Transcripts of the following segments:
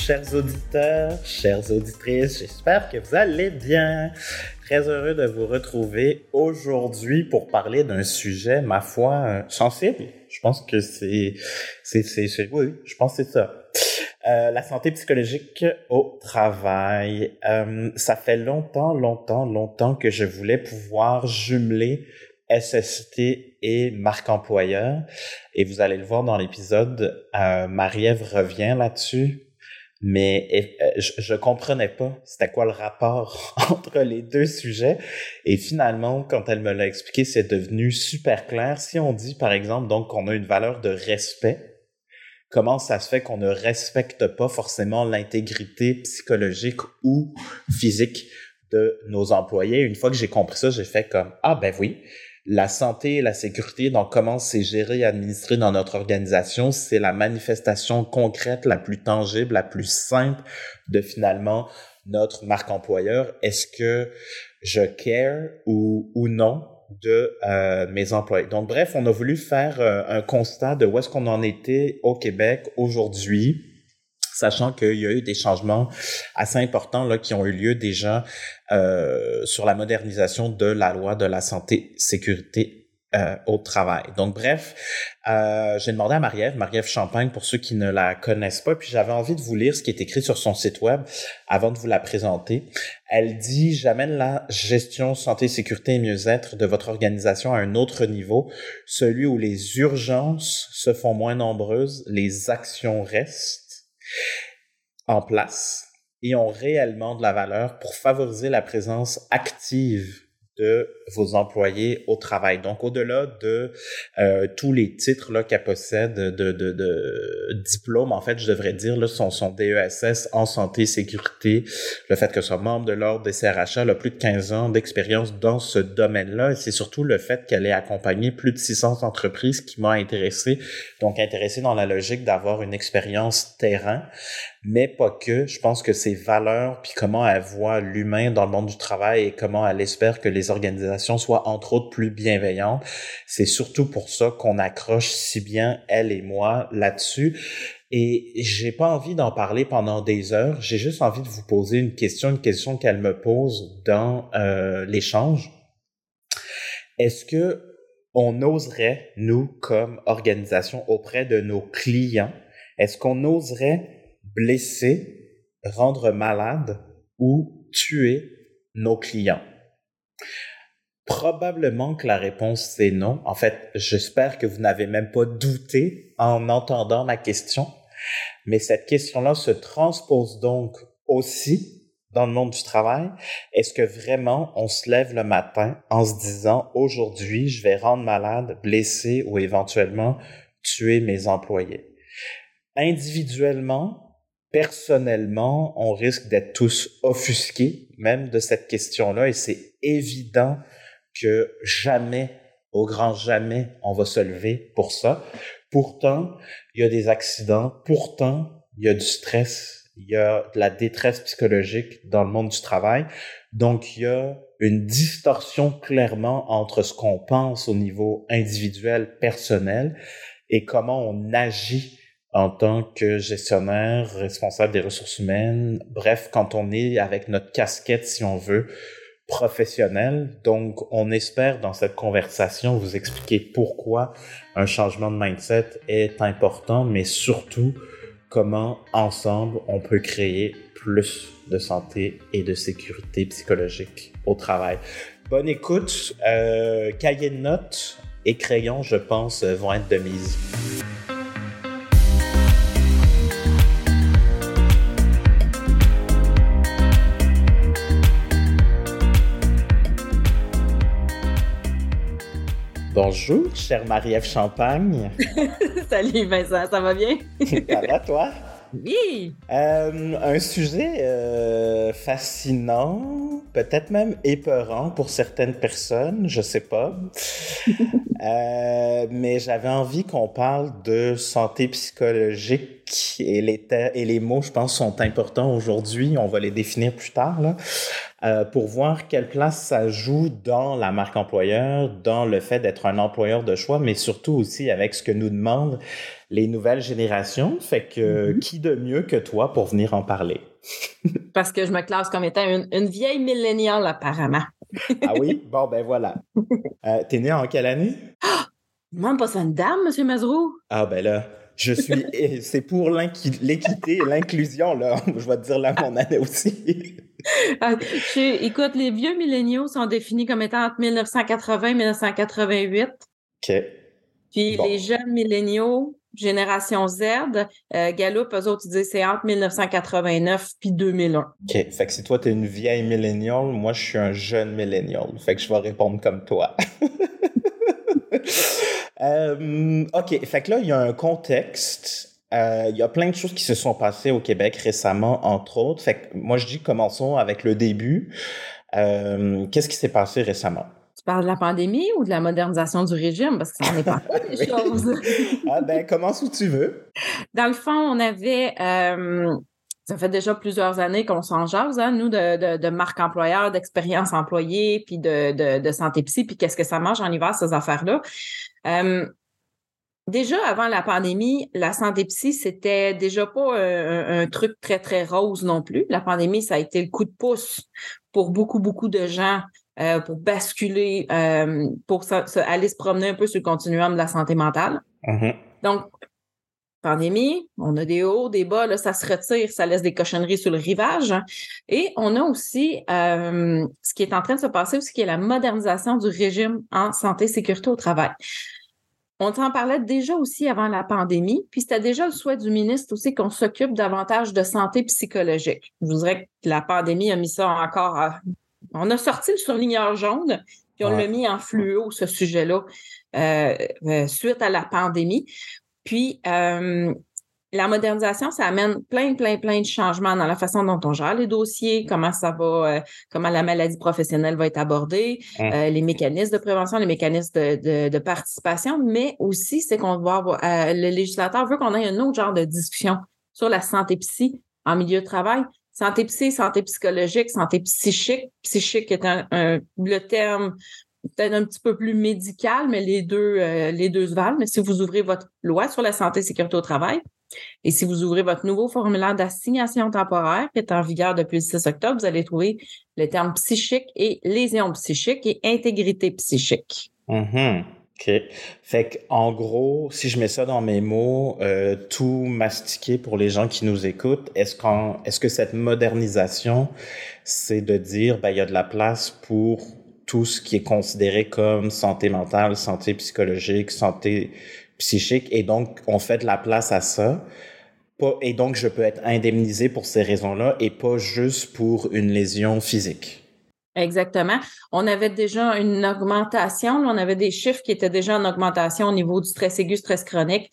chers auditeurs, chères auditrices. J'espère que vous allez bien. Très heureux de vous retrouver aujourd'hui pour parler d'un sujet, ma foi, euh, sensible. Je pense que c'est, c'est, c'est, oui, je pense que c'est ça. Euh, la santé psychologique au travail. Euh, ça fait longtemps, longtemps, longtemps que je voulais pouvoir jumeler SST et marque employeur. Et vous allez le voir dans l'épisode, euh, Marie-Ève revient là-dessus. Mais euh, je, je comprenais pas c'était quoi le rapport entre les deux sujets. Et finalement, quand elle me l'a expliqué, c'est devenu super clair. Si on dit, par exemple, donc qu'on a une valeur de respect, comment ça se fait qu'on ne respecte pas forcément l'intégrité psychologique ou physique de nos employés? Une fois que j'ai compris ça, j'ai fait comme, ah ben oui, la santé et la sécurité, donc comment c'est géré et administré dans notre organisation, c'est la manifestation concrète, la plus tangible, la plus simple de finalement notre marque employeur. Est-ce que je care ou, ou non de euh, mes employés? Donc bref, on a voulu faire euh, un constat de où est-ce qu'on en était au Québec aujourd'hui sachant qu'il y a eu des changements assez importants là, qui ont eu lieu déjà euh, sur la modernisation de la loi de la santé sécurité euh, au travail. Donc bref, euh, j'ai demandé à Marie-Ève, Marie-Ève Champagne pour ceux qui ne la connaissent pas, puis j'avais envie de vous lire ce qui est écrit sur son site web avant de vous la présenter. Elle dit j'amène la gestion santé, sécurité et mieux-être de votre organisation à un autre niveau, celui où les urgences se font moins nombreuses, les actions restent en place et ont réellement de la valeur pour favoriser la présence active de vos employés au travail. Donc, au-delà de euh, tous les titres qu'elle possède de, de, de diplôme, en fait, je devrais dire là, son, son DESS en santé sécurité, le fait que soit membre de l'ordre des CRHA, a plus de 15 ans d'expérience dans ce domaine-là. Et c'est surtout le fait qu'elle ait accompagné plus de 600 entreprises qui m'a intéressé. Donc, intéressé dans la logique d'avoir une expérience terrain mais pas que. Je pense que ses valeurs, puis comment elle voit l'humain dans le monde du travail et comment elle espère que les organisations soient entre autres plus bienveillantes, c'est surtout pour ça qu'on accroche si bien elle et moi là-dessus. Et j'ai pas envie d'en parler pendant des heures. J'ai juste envie de vous poser une question, une question qu'elle me pose dans euh, l'échange. Est-ce que on oserait, nous, comme organisation, auprès de nos clients, est-ce qu'on oserait blesser, rendre malade ou tuer nos clients? Probablement que la réponse c'est non. En fait, j'espère que vous n'avez même pas douté en entendant ma question. Mais cette question-là se transpose donc aussi dans le monde du travail. Est-ce que vraiment on se lève le matin en se disant aujourd'hui je vais rendre malade, blesser ou éventuellement tuer mes employés? Individuellement, personnellement, on risque d'être tous offusqués même de cette question-là et c'est évident que jamais, au grand jamais, on va se lever pour ça. Pourtant, il y a des accidents, pourtant, il y a du stress, il y a de la détresse psychologique dans le monde du travail. Donc, il y a une distorsion clairement entre ce qu'on pense au niveau individuel, personnel, et comment on agit en tant que gestionnaire, responsable des ressources humaines, bref, quand on est avec notre casquette, si on veut, professionnelle. Donc, on espère dans cette conversation vous expliquer pourquoi un changement de mindset est important, mais surtout comment ensemble on peut créer plus de santé et de sécurité psychologique au travail. Bonne écoute. Euh, cahier de notes et crayon, je pense, vont être de mise. Bonjour, chère Marie-Ève Champagne. Salut Vincent, ça va bien? ça va toi? Oui! Euh, un sujet euh, fascinant, peut-être même épeurant pour certaines personnes, je sais pas. euh, mais j'avais envie qu'on parle de santé psychologique et les, et les mots, je pense, sont importants aujourd'hui. On va les définir plus tard. Là. Euh, pour voir quelle place ça joue dans la marque employeur, dans le fait d'être un employeur de choix, mais surtout aussi avec ce que nous demandent les nouvelles générations. Fait que Mhm. qui de mieux que toi pour venir en parler? Parce que je me classe comme étant une, une vieille milléniale, apparemment. Ah oui? Bon, ben voilà. Euh, T'es né en quelle année? Même pas ça une dame, M. Mazrou. Ah ben là, je suis... c'est pour l'inqui- l'équité et l'inclusion, là. Je vais te dire là mon année aussi. Ah, je- écoute, les vieux milléniaux sont définis comme étant entre 1980 et 1988. OK. Puis Bon. les jeunes milléniaux, génération Z, euh, Gallup, eux autres, ils disent c'est entre 1989 puis 2001. OK. Fait que si toi, t'es une vieille millennial, moi, je suis un jeune millennial. Fait que je vais répondre comme toi. Euh, OK. Fait que là, il y a un contexte. Euh, Il y a plein de choses qui se sont passées au Québec récemment, entre autres. Fait que moi, je dis commençons avec le début. Euh, Qu'est-ce qui s'est passé récemment? Parles de la pandémie ou de la modernisation du régime? Parce que ça n'est pas des Oui. choses. Ah ben, commence où tu veux. Dans le fond, on avait, euh, ça fait déjà plusieurs années qu'on s'en jase, hein, nous, de, de, de marque employeur, d'expérience employée, puis de, de, de santé psy, puis qu'est-ce que ça mange en hiver, ces affaires-là. Euh, déjà, avant la pandémie, la santé psy, c'était déjà pas un, un truc très, très rose non plus. La pandémie, ça a été le coup de pouce pour beaucoup, beaucoup de gens euh, pour basculer, euh, pour se- se- aller se promener un peu sur le continuum de la santé mentale. Mhm. Donc, pandémie, on a des hauts, des bas, là, ça se retire, ça laisse des cochonneries sur le rivage. Et on a aussi euh, ce qui est en train de se passer aussi, qui est la modernisation du régime en santé et sécurité au travail. On s'en parlait déjà aussi avant la pandémie, puis c'était déjà le souhait du ministre aussi qu'on s'occupe davantage de santé psychologique. Je vous dirais que la pandémie a mis ça encore à... On a sorti le surligneur jaune, puis on Ouais. l'a mis en fluo, ce sujet-là, euh, euh, suite à la pandémie. Puis, euh, la modernisation, ça amène plein, plein, plein de changements dans la façon dont on gère les dossiers, comment ça va, euh, comment la maladie professionnelle va être abordée, euh, les mécanismes de prévention, les mécanismes de, de, de participation, mais aussi, c'est qu'on va avoir, euh, le législateur veut qu'on ait un autre genre de discussion sur la santé psy en milieu de travail. Santé psy, santé psychologique, santé psychique. Psychique est un, le terme peut-être un petit peu plus médical, mais les deux, euh, les deux valent. Mais si vous ouvrez votre loi sur la santé et sécurité au travail, et si vous ouvrez votre nouveau formulaire d'assignation temporaire qui est en vigueur depuis le 6 octobre, vous allez trouver le terme psychique et lésion psychique et intégrité psychique. Mhm. OK. Fait en gros, si je mets ça dans mes mots, euh, tout mastiqué pour les gens qui nous écoutent, est-ce qu'en, est-ce que cette modernisation, c'est de dire, ben, il y a de la place pour tout ce qui est considéré comme santé mentale, santé psychologique, santé psychique, et donc, on fait de la place à ça? Pas, et donc, je peux être indemnisé pour ces raisons-là et pas juste pour une lésion physique. Exactement. On avait déjà une augmentation, on avait des chiffres qui étaient déjà en augmentation au niveau du stress aigu, stress chronique,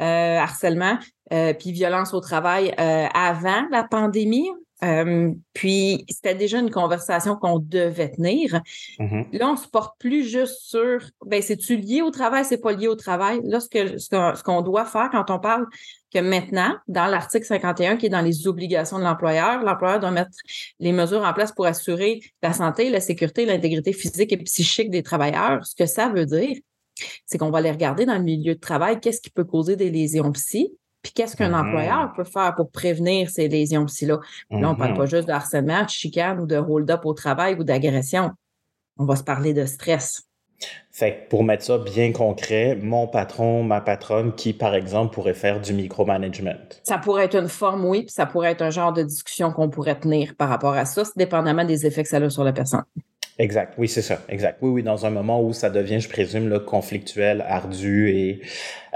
euh, harcèlement, euh, puis violence au travail euh, avant la pandémie. Euh, puis c'était déjà une conversation qu'on devait tenir. Mhm. Là, on se porte plus juste sur ben c'est-tu lié au travail, c'est pas lié au travail? Là, ce que ce qu'on ce qu'on doit faire quand on parle que maintenant, dans l'article 51 qui est dans les obligations de l'employeur, l'employeur doit mettre les mesures en place pour assurer la santé, la sécurité, l'intégrité physique et psychique des travailleurs. Ce que ça veut dire, c'est qu'on va les regarder dans le milieu de travail, qu'est-ce qui peut causer des lésions psy, puis qu'est-ce qu'un Mhm. employeur peut faire pour prévenir ces lésions psy-là. Là, on parle Mhm. pas juste de harcèlement, de chicane ou de hold-up au travail ou d'agression. On va se parler de stress. Fait que pour mettre ça bien concret, mon patron, ma patronne, qui par exemple pourrait faire du micromanagement. Ça pourrait être une forme, oui, puis ça pourrait être un genre de discussion qu'on pourrait tenir par rapport à ça, c'est dépendamment des effets que ça a sur la personne. Exact, oui, c'est ça, exact. Oui, oui, dans un moment où ça devient, je présume, là, conflictuel, ardu et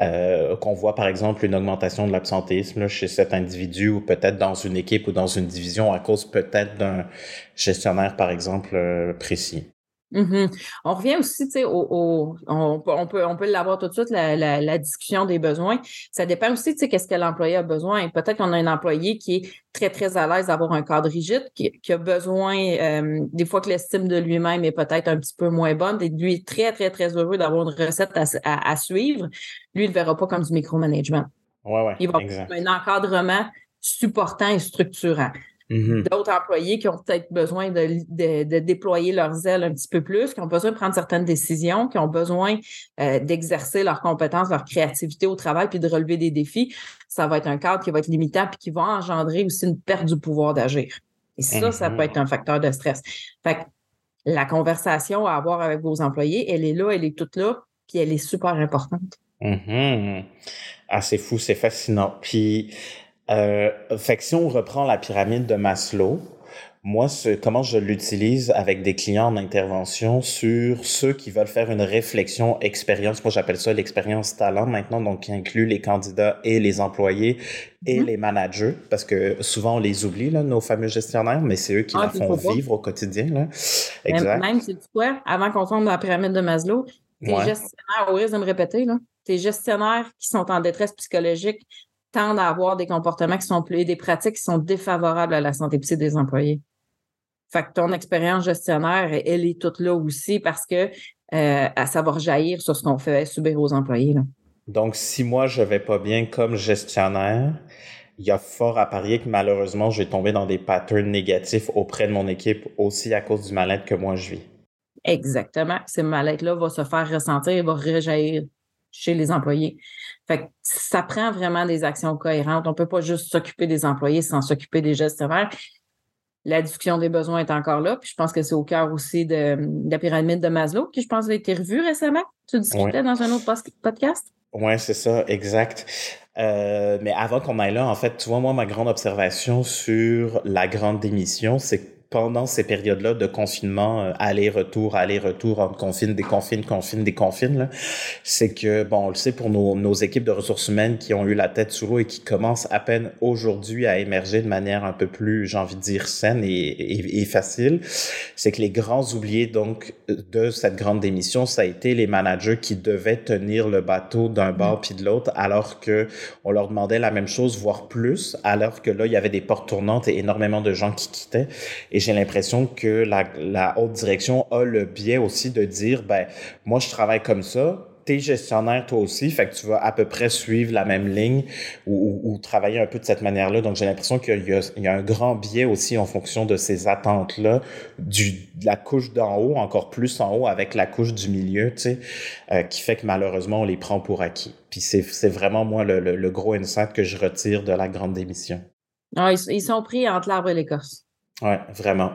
euh, qu'on voit par exemple une augmentation de l'absentéisme chez cet individu ou peut-être dans une équipe ou dans une division à cause peut-être d'un gestionnaire, par exemple, euh, précis. Mhm. On revient aussi, tu sais, au, au- on, peut- on peut, on peut l'avoir tout de suite, la, la, la discussion des besoins. Ça dépend aussi, tu sais, qu'est-ce que l'employé a besoin. Peut-être qu'on a un employé qui est très, très à l'aise d'avoir un cadre rigide, qui, qui a besoin, euh, des fois que l'estime de lui-même est peut-être un petit peu moins bonne, et lui est très, très, très heureux d'avoir une recette à, à- à suivre. Lui, il ne le verra pas comme du micromanagement. Ouais, ouais, Il va avoir un encadrement supportant et structurant. Mm-hmm. D'autres employés qui ont peut-être besoin de, déployer leurs ailes un petit peu plus, qui ont besoin de prendre certaines décisions, qui ont besoin euh, d'exercer leurs compétences, leur créativité au travail, puis de relever des défis. Ça va être un cadre qui va être limitant, puis qui va engendrer aussi une perte du pouvoir d'agir. Et ça, ça peut mm-hmm. être un facteur de stress. Fait que la conversation à avoir avec vos employés, elle est là, elle est toute là, puis elle est super importante. Mm-hmm. Ah, c'est fou, c'est fascinant. Puis, euh, fait que si on reprend la pyramide de Maslow, moi, comment je l'utilise avec des clients en intervention sur ceux qui veulent faire une réflexion expérience. Moi, j'appelle ça l'expérience talent maintenant, donc qui inclut les candidats et les employés et mm-hmm. les managers, parce que souvent on les oublie, là, nos fameux gestionnaires, mais c'est eux qui ah, la font vivre au quotidien. Là. Exact. Même, c'est quoi, avant qu'on tombe dans la pyramide de Maslow, tes gestionnaires, au risque de me répéter, là, tes gestionnaires qui sont en détresse psychologique tendent à avoir des comportements qui sont plus, des pratiques qui sont défavorables à la santé psychique des employés. Fait que ton expérience gestionnaire, elle est toute là aussi parce que euh, à savoir jaillir sur ce qu'on fait subir aux employés. Donc, si moi, je vais pas bien comme gestionnaire, il y a fort à parier que malheureusement, je vais tomber dans des patterns négatifs auprès de mon équipe aussi à cause du mal-être que moi je vis. Exactement. Ce mal-être-là va se faire ressentir et va rejaillir chez les employés. Fait que ça prend vraiment des actions cohérentes. On peut pas juste s'occuper des employés sans s'occuper des gestionnaires la discussion des besoins est encore là. Puis je pense que c'est au cœur aussi de, la pyramide de Maslow, qui je pense a été revue récemment. Tu discutais dans un autre podcast? Oui, c'est ça, exact. Euh, mais avant qu'on aille là, en fait, tu vois, moi, ma grande observation sur la grande démission, c'est pendant ces périodes-là de confinement, euh, aller-retour, aller-retour, on confine, déconfine, confine, déconfine, c'est que, bon, on le sait pour nos, nos, équipes de ressources humaines qui ont eu la tête sous l'eau et qui commencent à peine aujourd'hui à émerger de manière un peu plus, j'ai envie de dire, saine et, et, facile, c'est que les grands oubliés, donc, de cette grande démission, ça a été les managers qui devaient tenir le bateau d'un bord puis de l'autre, alors que on leur demandait la même chose, voire plus, alors que là, il y avait des portes tournantes et énormément de gens qui quittaient. Et j'ai l'impression que la, haute direction a le biais aussi de dire, ben, moi, je travaille comme ça, t'es gestionnaire toi aussi, fait que tu vas à peu près suivre la même ligne ou, travailler un peu de cette manière-là. Donc j'ai l'impression qu'il y, a un grand biais aussi en fonction de ces attentes-là, du de la couche d'en haut, encore plus en haut avec la couche du milieu, tu sais, euh, qui fait que malheureusement on les prend pour acquis. Puis c'est vraiment moi le, le, gros insight que je retire de la grande démission. Ah, ils, ils sont pris entre l'arbre et l'écorce. Oui, vraiment.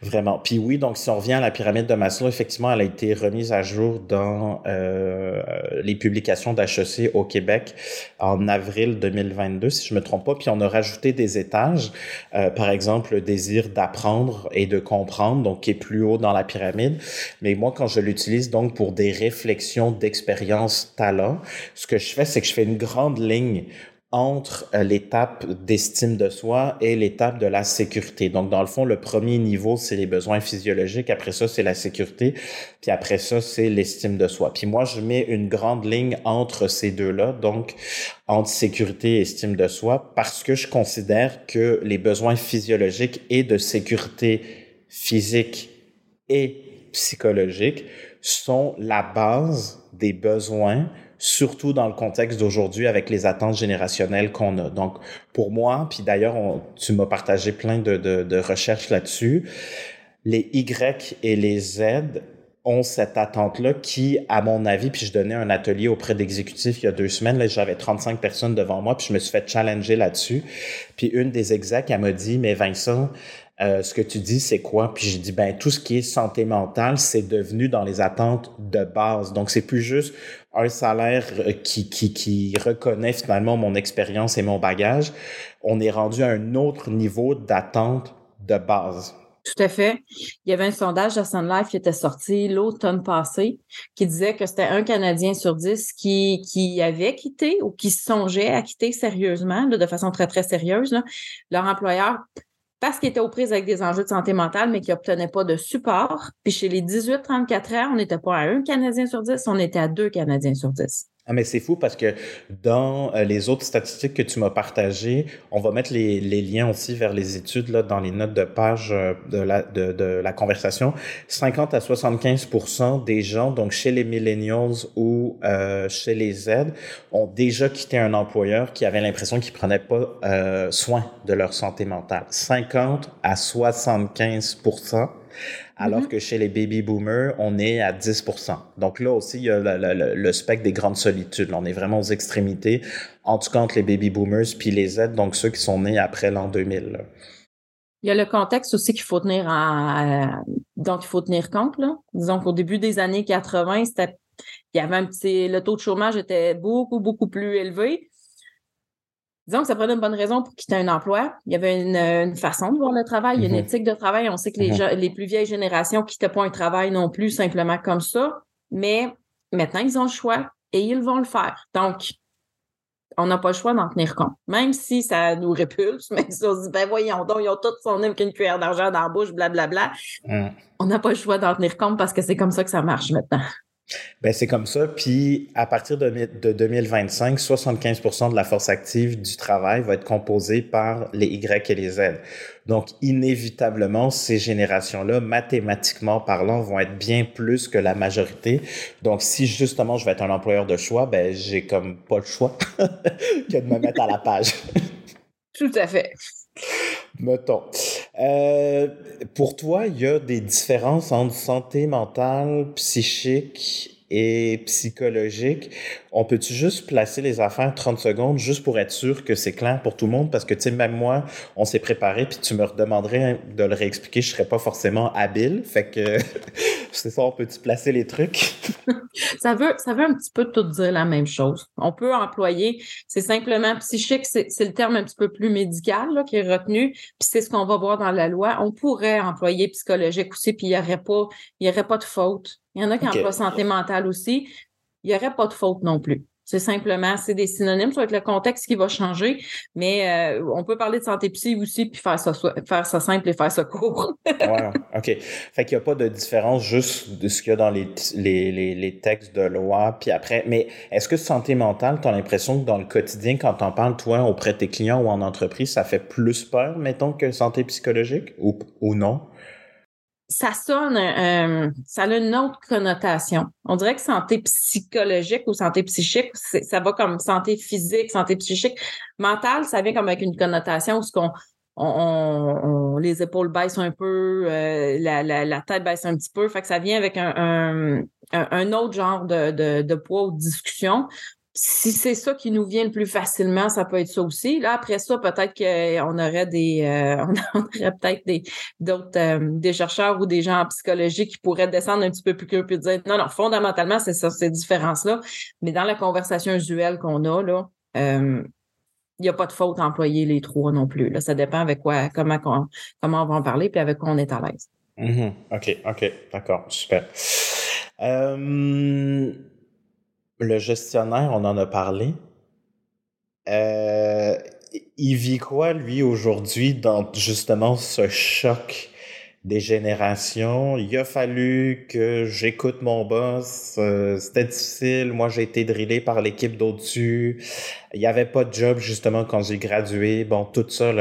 Vraiment. Puis oui, donc si on revient à la pyramide de Maslow, effectivement, elle a été remise à jour dans euh, les publications d'HEC au Québec en avril 2022, si je me trompe pas. Puis on a rajouté des étages, euh, par exemple, le désir d'apprendre et de comprendre, donc qui est plus haut dans la pyramide. Mais moi, quand je l'utilise donc pour des réflexions d'expérience talent, ce que je fais, c'est que je fais une grande ligne entre l'étape d'estime de soi et l'étape de la sécurité. Donc, dans le fond, le premier niveau, c'est les besoins physiologiques. Après ça, c'est la sécurité. Puis après ça, c'est l'estime de soi. Puis moi, je mets une grande ligne entre ces deux-là, donc entre sécurité et estime de soi, parce que je considère que les besoins physiologiques et de sécurité physique et psychologique sont la base des besoins surtout dans le contexte d'aujourd'hui avec les attentes générationnelles qu'on a. Donc, pour moi, puis d'ailleurs, tu m'as partagé plein de, recherches là-dessus, les Y et les Z ont cette attente-là qui, à mon avis, puis je donnais un atelier auprès d'exécutifs il y a deux semaines, là, j'avais 35 personnes devant moi, puis je me suis fait challenger là-dessus. Puis une des execs, elle m'a dit, mais Vincent, euh, ce que tu dis, c'est quoi? Puis j'ai dit, ben, tout ce qui est santé mentale, c'est devenu dans les attentes de base. Donc, c'est plus juste un salaire euh, qui, reconnaît finalement mon expérience et mon bagage. On est rendu à un autre niveau d'attente de base. Tout à fait. Il y avait un sondage de Sun Life qui était sorti l'automne passé qui disait que c'était un Canadien sur dix qui avait quitté ou qui songeait à quitter sérieusement, de façon très, très sérieuse, leur employeur parce qu'ils étaient aux prises avec des enjeux de santé mentale, mais qui n'obtenaient pas de support. Puis chez les 18-34 ans, on n'était pas à un Canadien sur 10, on était à deux Canadiens sur 10. Ah, mais c'est fou parce que dans euh, les autres statistiques que tu m'as partagées, on va mettre les, liens aussi vers les études là, dans les notes de page euh, de, la, de, la conversation. 50 à 75% des gens, donc chez les millennials ou euh, chez les Z, ont déjà quitté un employeur qui avait l'impression qu'ils prenaient pas soin de leur santé mentale. 50 à 75 alors mm-hmm. que chez les baby boomers, on est à 10% Donc là aussi, il y a le, le, spectre des grandes solitudes. on est vraiment aux extrémités, en tout cas entre les baby boomers puis les Z, donc ceux qui sont nés après l'an 2000. Il y a le contexte aussi qu'il faut tenir en, donc il faut tenir compte. Là. Disons qu'au début des années 80, c'était il y avait un petit le taux de chômage était beaucoup beaucoup plus élevé. Disons que ça prenait une bonne raison pour quitter un emploi. Il y avait une, façon de voir le travail, une mhm. éthique de travail. On sait que les, mhm. les plus vieilles générations ne quittaient pas un travail non plus simplement comme ça. Mais maintenant, ils ont le choix et ils vont le faire. Donc, on n'a pas le choix d'en tenir compte. Même si ça nous répulse, même si on se dit, ben voyons donc, ils ont tous son qu'une cuillère d'argent dans la bouche, blablabla. Bla, bla. On n'a pas le choix d'en tenir compte parce que c'est comme ça que ça marche maintenant. Ben, c'est comme ça. Puis, à partir de, de 2025, 75 de la force active du travail va être composée par les Y et les Z. Donc, inévitablement, ces générations-là, mathématiquement parlant, vont être bien plus que la majorité. Donc, si justement je vais être un employeur de choix, ben, j'ai comme pas le choix que de me mettre à la page. Tout à fait. Mettons. Euh, pour toi, il y a des différences entre santé mentale, psychique et psychologique. On peut-tu juste placer les affaires 30 secondes juste pour être sûr que c'est clair pour tout le monde? Parce que, tu sais, même moi, on s'est préparé, puis tu me redemanderais de le réexpliquer, je serais pas forcément habile. Fait que, c'est ça, on peut-tu placer les trucs? ça veut, ça veut un petit peu tout dire la même chose. On peut employer, c'est simplement psychique, c'est le terme un petit peu plus médical là, qui est retenu, puis c'est ce qu'on va voir dans la loi. On pourrait employer psychologique aussi, puis il n'y aurait pas, il y aurait pas de faute. Il y en a qui emploient santé mentale aussi. Il n'y aurait pas de faute non plus. C'est simplement, c'est des synonymes, avec le contexte qui va changer, mais euh, on peut parler de santé psy aussi, puis faire ça, faire ça simple et faire ça court. ouais, OK. Fait qu'il n'y a pas de différence juste de ce qu'il y a dans les, les, les, textes de loi, puis après, mais est-ce que santé mentale, tu as l'impression que dans le quotidien, quand tu en parles, toi, auprès de tes clients ou en entreprise, ça fait plus peur, mettons, que santé psychologique ou, ou non? Ça sonne, euh, ça a une autre connotation. On dirait que santé psychologique ou santé psychique, ça va comme santé physique, santé psychique. Mentale, ça vient comme avec une connotation où ce qu'on on, les épaules baissent un peu, euh, la, la, la, tête baisse un petit peu. Fait que ça vient avec un, un, un autre genre de, de, de poids ou de discussion si c'est ça qui nous vient le plus facilement, ça peut être ça aussi. Là, après ça, peut-être qu'on aurait des, euh, on aurait peut-être des, d'autres, euh, des chercheurs ou des gens en psychologie qui pourraient descendre un petit peu plus que et dire, non, non, fondamentalement, c'est ça, ces différences-là. Mais dans la conversation usuelle qu'on a, là, euh, il n'y a pas de faute à employer les trois non plus. Là. Ça dépend avec quoi, comment, on, comment on va en parler puis avec quoi on est à l'aise. Mm-hmm. OK, OK, d'accord, super. Euh le gestionnaire, on en a parlé. Euh, il vit quoi, lui, aujourd'hui, dans justement ce choc des générations? Il a fallu que j'écoute mon boss. Euh, c'était difficile. Moi, j'ai été drillé par l'équipe d'au-dessus. Il n'y avait pas de job, justement, quand j'ai gradué. Bon, tout ça,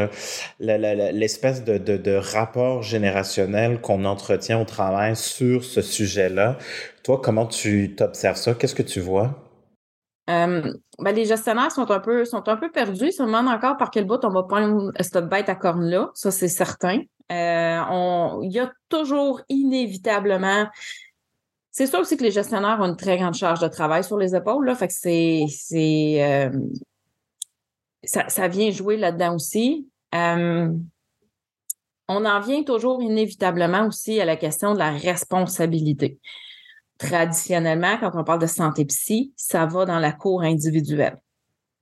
l'espèce de, rapport générationnel qu'on entretient au travail sur ce sujet-là. Toi, comment tu t'observes ça? Qu'est-ce que tu vois? Ben, les gestionnaires sont un peu sont un peu perdus. Ils se demandent encore par quel bout on va prendre cette bête à corne-là. Ça, c'est certain. Euh, il y a toujours inévitablement. C'est sûr aussi que les gestionnaires ont une très grande charge de travail sur les épaules. Là, fait que c'est, c'est ça, ça, vient jouer là-dedans aussi. On en vient toujours inévitablement aussi à la question de la responsabilité traditionnellement, quand on parle de santé psy, ça va dans la cour individuelle.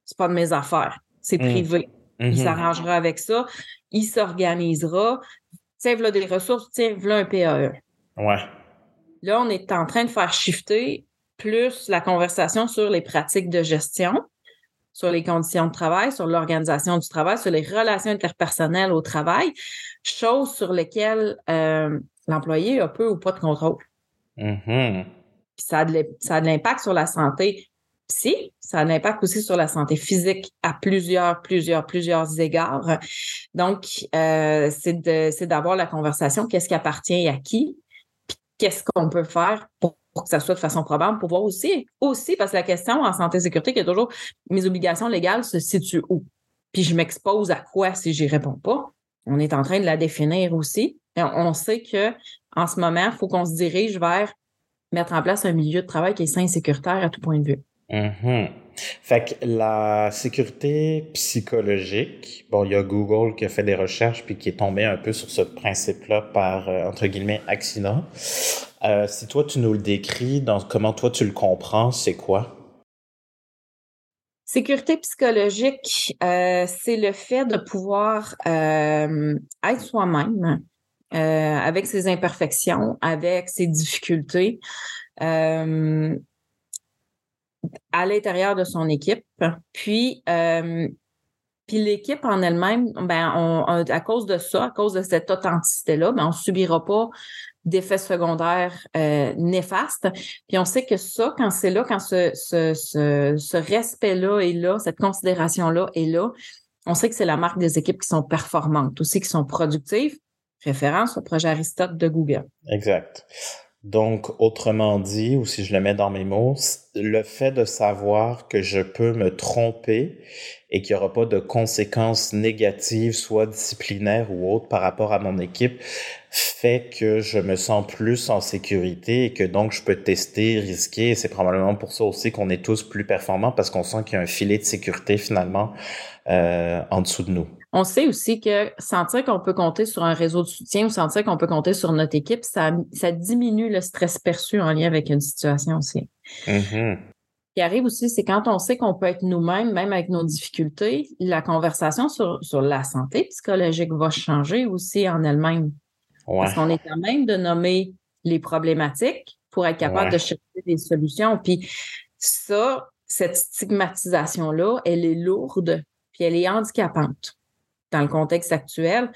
C'est pas de mes affaires. C'est mmh. privé. Il mmh s'arrangera avec ça. Il s'organisera. Tiens, voilà des ressources, tiens, voilà un PAE. Ouais. Là, on est en train de faire shifter plus la conversation sur les pratiques de gestion, sur les conditions de travail, sur l'organisation du travail, sur les relations interpersonnelles au travail, choses sur lesquelles euh, l'employé a peu ou pas de contrôle. Mm-hmm. ça a de l'impact sur la santé psy, ça a un impact aussi sur la santé physique à plusieurs, plusieurs, plusieurs égards. Donc, euh, c'est d'avoir la conversation, qu'est-ce qui appartient à qui, qu'est-ce qu'on peut faire pour, que ça soit de façon probable, pour voir aussi, aussi, parce que la question en santé et sécurité, qui est toujours mes obligations légales se situent où? Puis je m'expose à quoi si j'y réponds pas? On est en train de la définir aussi. on sait que en ce moment, il faut qu'on se dirige vers mettre en place un milieu de travail qui est sain et sécuritaire à tout point de vue. Mm-hmm. Fait que la sécurité psychologique, bon, il y a Google qui a fait des recherches puis qui est tombé un peu sur ce principe-là par, euh, entre guillemets, accident. Euh, si toi, tu nous le décris, dans comment toi, tu le comprends, c'est quoi? Sécurité psychologique, euh, c'est le fait de pouvoir être soi-même, euh, avec ses imperfections, avec ses difficultés, euh, à l'intérieur de son équipe. Puis, euh, puis l'équipe en elle-même, ben, on, à cause de ça, à cause de cette authenticité-là, ben, on subira pas d'effets secondaires néfastes. Puis on sait que ça, quand c'est là, quand ce, ce, ce respect-là est là, cette considération-là est là, on sait que c'est la marque des équipes qui sont performantes, aussi qui sont productives, référence au projet Aristote de Google. Exact. Donc, autrement dit, ou si je le mets dans mes mots, le fait de savoir que je peux me tromper et qu'il n'y aura pas de conséquences négatives, soit disciplinaires ou autres, par rapport à mon équipe, fait que je me sens plus en sécurité et que donc je peux tester, risquer. Et c'est probablement pour ça aussi qu'on est tous plus performants parce qu'on sent qu'il y a un filet de sécurité finalement euh, en dessous de nous. On sait aussi que sentir qu'on peut compter sur un réseau de soutien ou sentir qu'on peut compter sur notre équipe, ça, ça diminue le stress perçu en lien avec une situation aussi. Mm-hmm. Ce qui arrive aussi, c'est quand on sait qu'on peut être nous-mêmes, même avec nos difficultés, la conversation sur, sur la santé psychologique va changer aussi en elle-même. Parce qu'on est quand même de nommer les problématiques pour être capable de chercher des solutions. Puis ça, cette stigmatisation-là, elle est lourde, puis elle est handicapante dans le contexte actuel.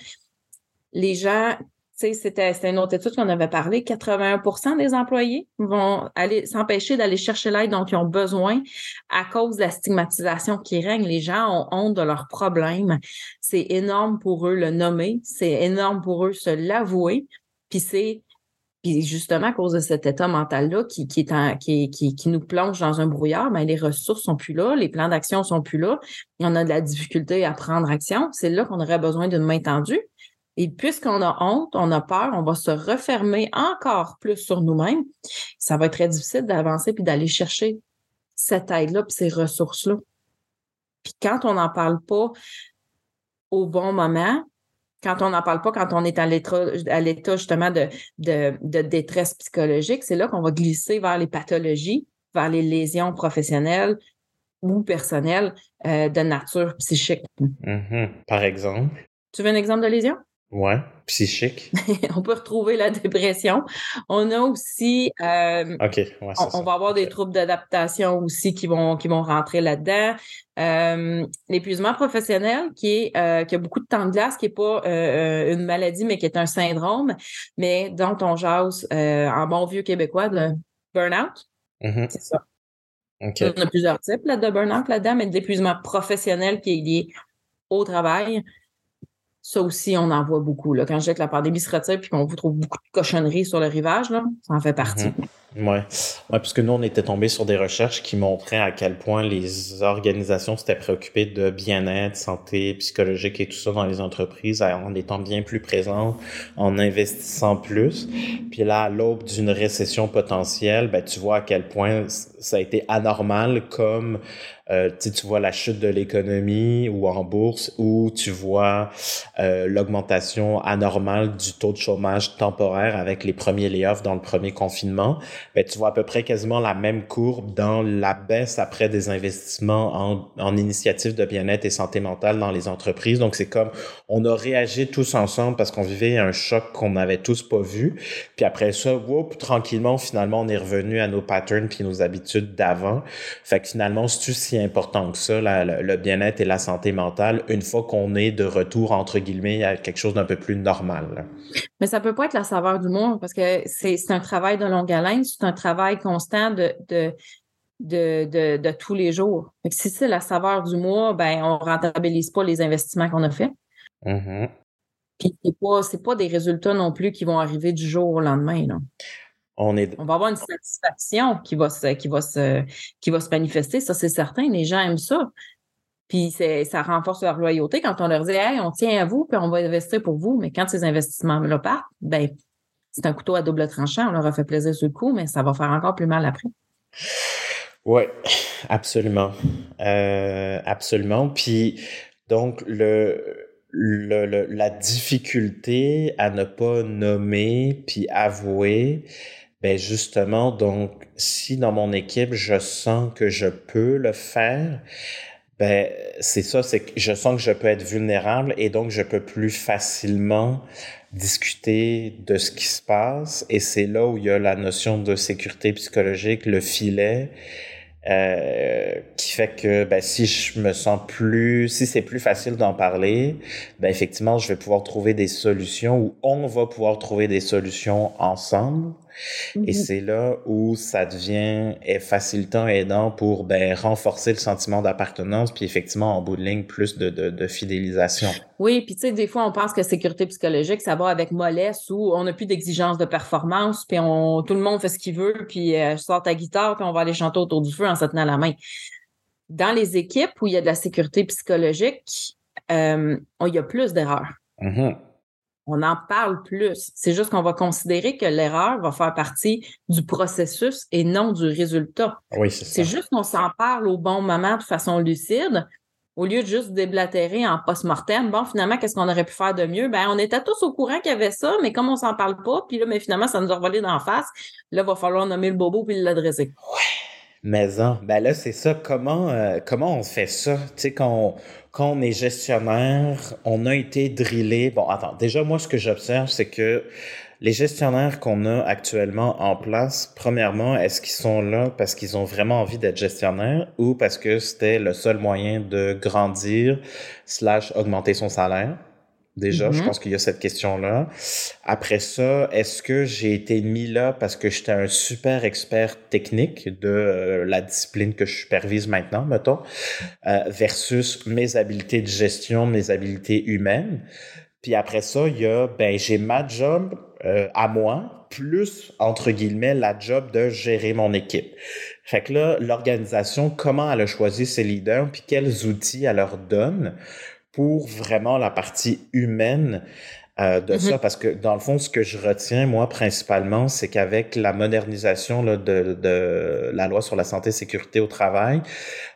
Les gens, tu sais, c'était, une autre étude qu'on avait parlé, 81% des employés vont aller s'empêcher d'aller chercher l'aide dont ils ont besoin à cause de la stigmatisation qui règne. Les gens ont honte de leurs problèmes. C'est énorme pour eux le nommer, c'est énorme pour eux se l'avouer. Puis c'est puis justement, à cause de cet état mental-là qui, qui, qui, qui, nous plonge dans un brouillard, ben, les ressources sont plus là, les plans d'action sont plus là, on a de la difficulté à prendre action. C'est là qu'on aurait besoin d'une main tendue. Et puisqu'on a honte, on a peur, on va se refermer encore plus sur nous-mêmes. Ça va être très difficile d'avancer puis d'aller chercher cette aide-là puis ces ressources-là. Puis quand on n'en parle pas au bon moment, quand on n'en parle pas, quand on est à l'état justement de, de, détresse psychologique, c'est là qu'on va glisser vers les pathologies, vers les lésions professionnelles ou personnelles euh, de nature psychique. Mm-hmm. Par exemple? Tu veux un exemple de lésion? Ouais, psychique. on peut retrouver la dépression. On a aussi, euh, on, va avoir des troubles d'adaptation aussi qui vont qui vont rentrer là-dedans. Euh, l'épuisement professionnel qui est euh, qui a beaucoup de temps de glace, qui est pas une maladie mais qui est un syndrome, mais dont on jase en bon vieux québécois de burn-out. Mm-hmm. C'est ça. On a plusieurs types là, de burn-out là-dedans, mais de l'épuisement professionnel qui est lié au travail ça aussi, on en voit beaucoup. Là. Quand je dis que la pandémie se retire puis qu'on vous trouve beaucoup de cochonneries sur le rivage, là, ça en fait partie. Mhm. Oui, ouais, parce que nous, on était tombé sur des recherches qui montraient à quel point les organisations s'étaient préoccupées de bien-être, santé psychologique et tout ça dans les entreprises en étant bien plus présents, en investissant plus. Puis là, à l'aube d'une récession potentielle, ben, tu vois à quel point ça a été anormal comme euh, tu vois la chute de l'économie ou en bourse ou tu vois euh, l'augmentation anormale du taux de chômage temporaire avec les premiers layoffs dans le premier confinement, ben, tu vois à peu près quasiment la même courbe dans la baisse après des investissements en, en initiatives de bien-être et santé mentale dans les entreprises. Donc, c'est comme on a réagi tous ensemble parce qu'on vivait un choc qu'on n'avait tous pas vu. Puis après ça, whoop, tranquillement, finalement, on est revenu à nos patterns puis nos habitudes d'avant. Fait que finalement, c'est si important que ça, le, bien-être et la santé mentale, une fois qu'on est de retour, entre guillemets, à quelque chose d'un peu plus normal. Mais ça peut pas être la saveur du monde parce que c'est un travail de longue haleine, c'est un travail constant de, de de, de, de tous les jours. si c'est la saveur du mois, ben, on ne rentabilise pas les investissements qu'on a faits. Mm-hmm. Puis c'est pas, pas des résultats non plus qui vont arriver du jour au lendemain. Là. On, est... on va avoir une satisfaction qui va se, qui va se, qui va se manifester, ça c'est certain. Les gens aiment ça. Puis ça renforce leur loyauté quand on leur dit Hey, on tient à vous, puis on va investir pour vous. Mais quand ces investissements-là partent, ben, c'est un couteau à double tranchant. On leur a fait plaisir sur le coup, mais ça va faire encore plus mal après. Oui, absolument. Euh, absolument. Puis donc, le, le, la difficulté à ne pas nommer puis avouer, ben justement, donc, si dans mon équipe, je sens que je peux le faire, ben, c'est ça, c'est que je sens que je peux être vulnérable et donc je peux plus facilement discuter de ce qui se passe. Et c'est là où il y a la notion de sécurité psychologique, le filet, euh, qui fait que ben, si je me sens plus, si c'est plus facile d'en parler, ben effectivement, je vais pouvoir trouver des solutions ou on va pouvoir trouver des solutions ensemble. Et mhm. c'est là où ça devient facilitant et aidant pour ben, renforcer le sentiment d'appartenance, puis effectivement, en bout de ligne, plus de, de, de fidélisation. Oui, puis tu sais, des fois, on pense que sécurité psychologique, ça va avec mollesse où on n'a plus d'exigence de performance, puis on, tout le monde fait ce qu'il veut, puis euh, sort ta guitare, puis on va aller chanter autour du feu en se tenant la main. Dans les équipes où il y a de la sécurité psychologique, euh, il y a plus d'erreurs. Mm-hmm on en parle plus. C'est juste qu'on va considérer que l'erreur va faire partie du processus et non du résultat. Oui, c'est C'est juste qu'on s'en parle au bon moment de façon lucide, au lieu de juste déblatérer en post-mortem. Bon, finalement, qu'est-ce qu'on aurait pu faire de mieux? Ben, on était tous au courant qu'il y avait ça, mais comme on s'en parle pas, puis là, mais finalement, ça nous a revolé d'en face, là, il va falloir nommer le bobo puis l'adresser. Ouais. Mais ben là, c'est ça. Comment, euh, comment on fait ça? Tu sais, quand quand on est gestionnaire, on a été drillé. Bon, attends, déjà, moi, ce que j'observe, c'est que les gestionnaires qu'on a actuellement en place, premièrement, est-ce qu'ils sont là parce qu'ils ont vraiment envie d'être gestionnaires ou parce que c'était le seul moyen de grandir slash augmenter son salaire? Déjà, je mm-hmm. pense qu'il y a cette question-là. Après ça, est-ce que j'ai été mis là parce que j'étais un super expert technique de euh, la discipline que je supervise maintenant, mettons, euh, versus mes habiletés de gestion, mes habiletés humaines? Puis après ça, il y a, ben, j'ai ma job euh, à moi, plus, entre guillemets, la job de gérer mon équipe. Fait que là, l'organisation, comment elle a choisi ses leaders, puis quels outils elle leur donne pour vraiment la partie humaine euh, de ça, mm-hmm. parce que dans le fond, ce que je retiens, moi, principalement, c'est qu'avec la modernisation là, de, de, la loi sur la santé et sécurité au travail,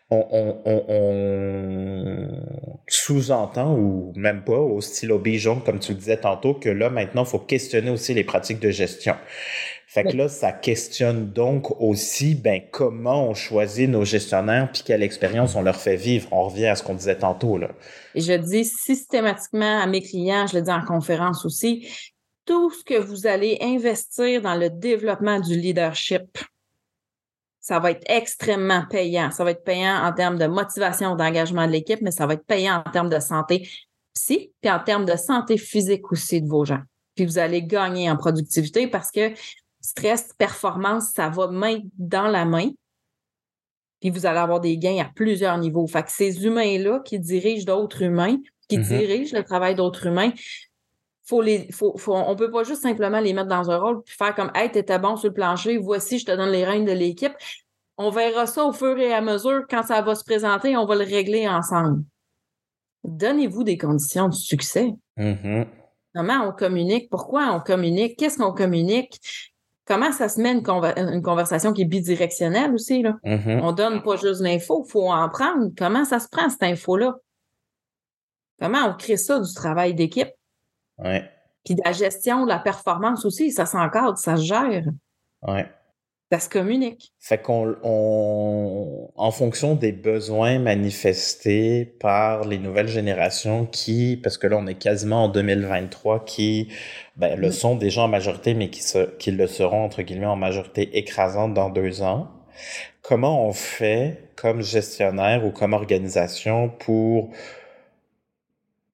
on, on, on, on sous-entend, ou même pas, au stylo bijon, comme tu le disais tantôt, que là, maintenant, il faut questionner aussi les pratiques de gestion. Fait que là, ça questionne donc aussi ben, comment on choisit nos gestionnaires puis quelle expérience on leur fait vivre. On revient à ce qu'on disait tantôt. Là. Et je dis systématiquement à mes clients, je le dis en conférence aussi, tout ce que vous allez investir dans le développement du leadership, ça va être extrêmement payant. Ça va être payant en termes de motivation, d'engagement de l'équipe, mais ça va être payant en termes de santé psy, puis en termes de santé physique aussi de vos gens. Puis vous allez gagner en productivité parce que stress, performance, ça va main dans la main. Puis vous allez avoir des gains à plusieurs niveaux. Fait que ces humains-là qui dirigent d'autres humains, qui mm-hmm. dirigent le travail d'autres humains, faut les, faut, faut, on peut pas juste simplement les mettre dans un rôle puis faire comme Hey, t'étais bon sur le plancher, voici, je te donne les règnes de l'équipe. On verra ça au fur et à mesure quand ça va se présenter, on va le régler ensemble. Donnez-vous des conditions de succès. Mm-hmm. Comment on communique? Pourquoi on communique? Qu'est-ce qu'on communique? Comment ça se met une, conversation qui est bidirectionnelle aussi. Là? Mm-hmm. On donne pas juste l'info, il faut en prendre. Comment ça se prend, cette info-là? Comment on crée ça du travail d'équipe? Ouais. Puis de la gestion de la performance aussi, ça s'encadre, ça se gère. Ouais. Ça se communique. Fait qu'on, on, en fonction des besoins manifestés par les nouvelles générations qui, parce que là, on est quasiment en 2023, qui ben, le mm. sont déjà en majorité, mais qui, se, qui le seront, entre guillemets, en majorité écrasante dans deux ans. Comment on fait comme gestionnaire ou comme organisation pour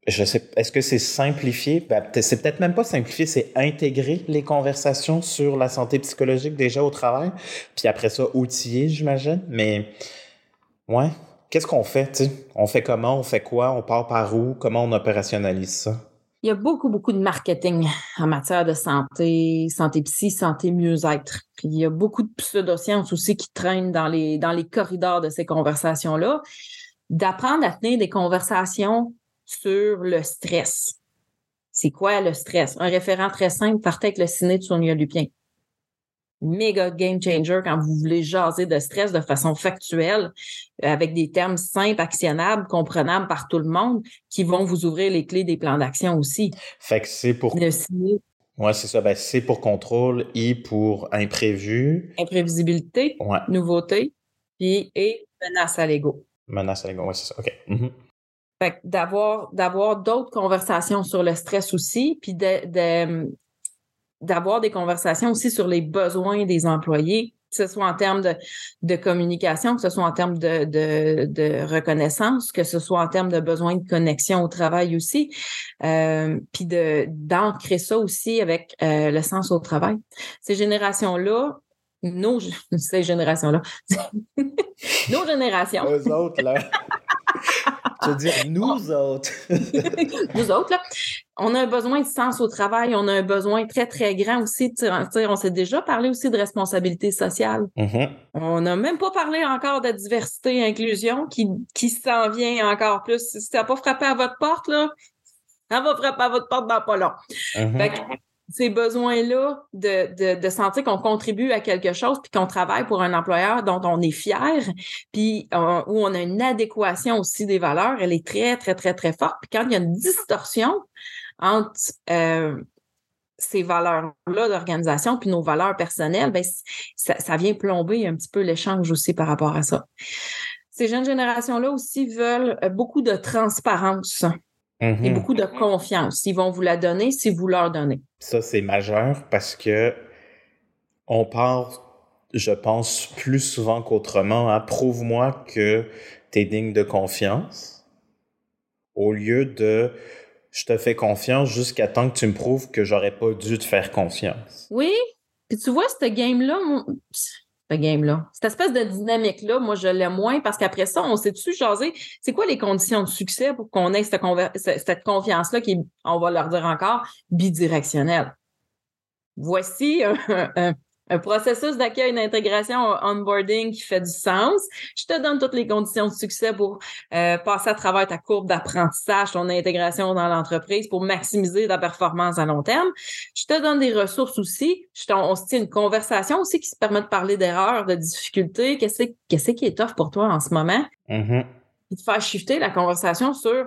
je sais, est-ce que c'est simplifier? Ben, c'est peut-être même pas simplifier, c'est intégrer les conversations sur la santé psychologique déjà au travail, puis après ça, outiller, j'imagine. Mais, ouais, qu'est-ce qu'on fait, tu On fait comment? On fait quoi? On part par où? Comment on opérationnalise ça? Il y a beaucoup, beaucoup de marketing en matière de santé, santé psy, santé mieux-être. il y a beaucoup de pseudosciences aussi qui traînent dans les, dans les corridors de ces conversations-là. D'apprendre à tenir des conversations sur le stress. C'est quoi le stress? Un référent très simple, partez avec le ciné de Sonia Lupien. Méga game changer quand vous voulez jaser de stress de façon factuelle, avec des termes simples, actionnables, comprenables par tout le monde, qui vont vous ouvrir les clés des plans d'action aussi. Fait que c'est pour. Ouais, c'est ça. Ben, c'est pour contrôle, I pour imprévu. Imprévisibilité, nouveauté, puis et menace à l'ego. Menace à l'ego, oui, c'est ça. OK. Mm-hmm d'avoir d'avoir d'autres conversations sur le stress aussi, puis de, d'avoir des conversations aussi sur les besoins des employés, que ce soit en termes de, de communication, que ce soit en termes de, de, de, reconnaissance, que ce soit en termes de besoins de connexion au travail aussi, euh, puis d'ancrer ça aussi avec euh, le sens au travail. Ces générations-là, nos ces générations-là, nos générations. Eux autres, là. Je veux dire, nous autres. nous autres, là, on a un besoin de sens au travail, on a un besoin très, très grand aussi. On s'est déjà parlé aussi de responsabilité sociale. Mm-hmm. On n'a même pas parlé encore de diversité et inclusion qui, qui s'en vient encore plus. Si ça n'a pas frappé à votre porte, là, ça va frapper à votre porte dans pas long. Mm-hmm ces besoins-là de, de, sentir qu'on contribue à quelque chose puis qu'on travaille pour un employeur dont on est fier, puis euh, où on a une adéquation aussi des valeurs, elle est très, très, très, très forte. Puis quand il y a une distorsion entre euh, ces valeurs-là d'organisation puis nos valeurs personnelles, ben, ça, ça vient plomber un petit peu l'échange aussi par rapport à ça. Ces jeunes générations-là aussi veulent beaucoup de transparence et mhm. beaucoup de confiance. Ils vont vous la donner si vous leur donnez. Ça, c'est majeur parce que on part, je pense, plus souvent qu'autrement à prouve-moi que tu es digne de confiance au lieu de je te fais confiance jusqu'à temps que tu me prouves que j'aurais pas dû te faire confiance. Oui. Puis tu vois, cette game-là, ce game-là? Cette espèce de dynamique-là, moi, je l'aime moins parce qu'après ça, on sait-tu jaser, c'est quoi les conditions de succès pour qu'on ait cette, cette confiance-là qui, on va leur dire encore, bidirectionnelle? Voici un, un processus d'accueil d'intégration onboarding qui fait du sens. Je te donne toutes les conditions de succès pour euh, passer à travers ta courbe d'apprentissage, ton intégration dans l'entreprise pour maximiser ta performance à long terme. Je te donne des ressources aussi. Je on se tient une conversation aussi qui se permet de parler d'erreurs, de difficultés. Qu'est-ce qu'est-ce qui est tough pour toi en ce moment? Mm-hmm. Et de faire shifter la conversation sur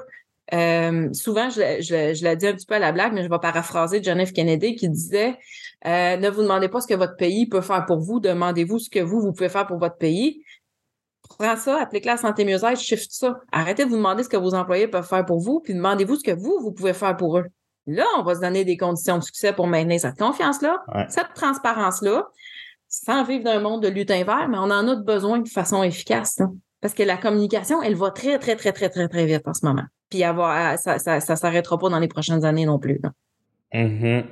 euh, souvent, je, je, je l'ai dit un petit peu à la blague, mais je vais paraphraser John F. Kennedy qui disait euh, Ne vous demandez pas ce que votre pays peut faire pour vous, demandez-vous ce que vous, vous pouvez faire pour votre pays. Prends ça, applique-la à santé mieux-être, shift ça. Arrêtez de vous demander ce que vos employés peuvent faire pour vous, puis demandez-vous ce que vous, vous pouvez faire pour eux. Là, on va se donner des conditions de succès pour maintenir cette confiance-là, cette transparence-là, sans vivre d'un monde de lutte vert, mais on en a besoin de façon efficace. Parce que la communication, elle va très, très, très, très, très, très vite en ce moment puis avoir, ça, ça, ça s'arrêtera pas dans les prochaines années non plus. Mm-hmm.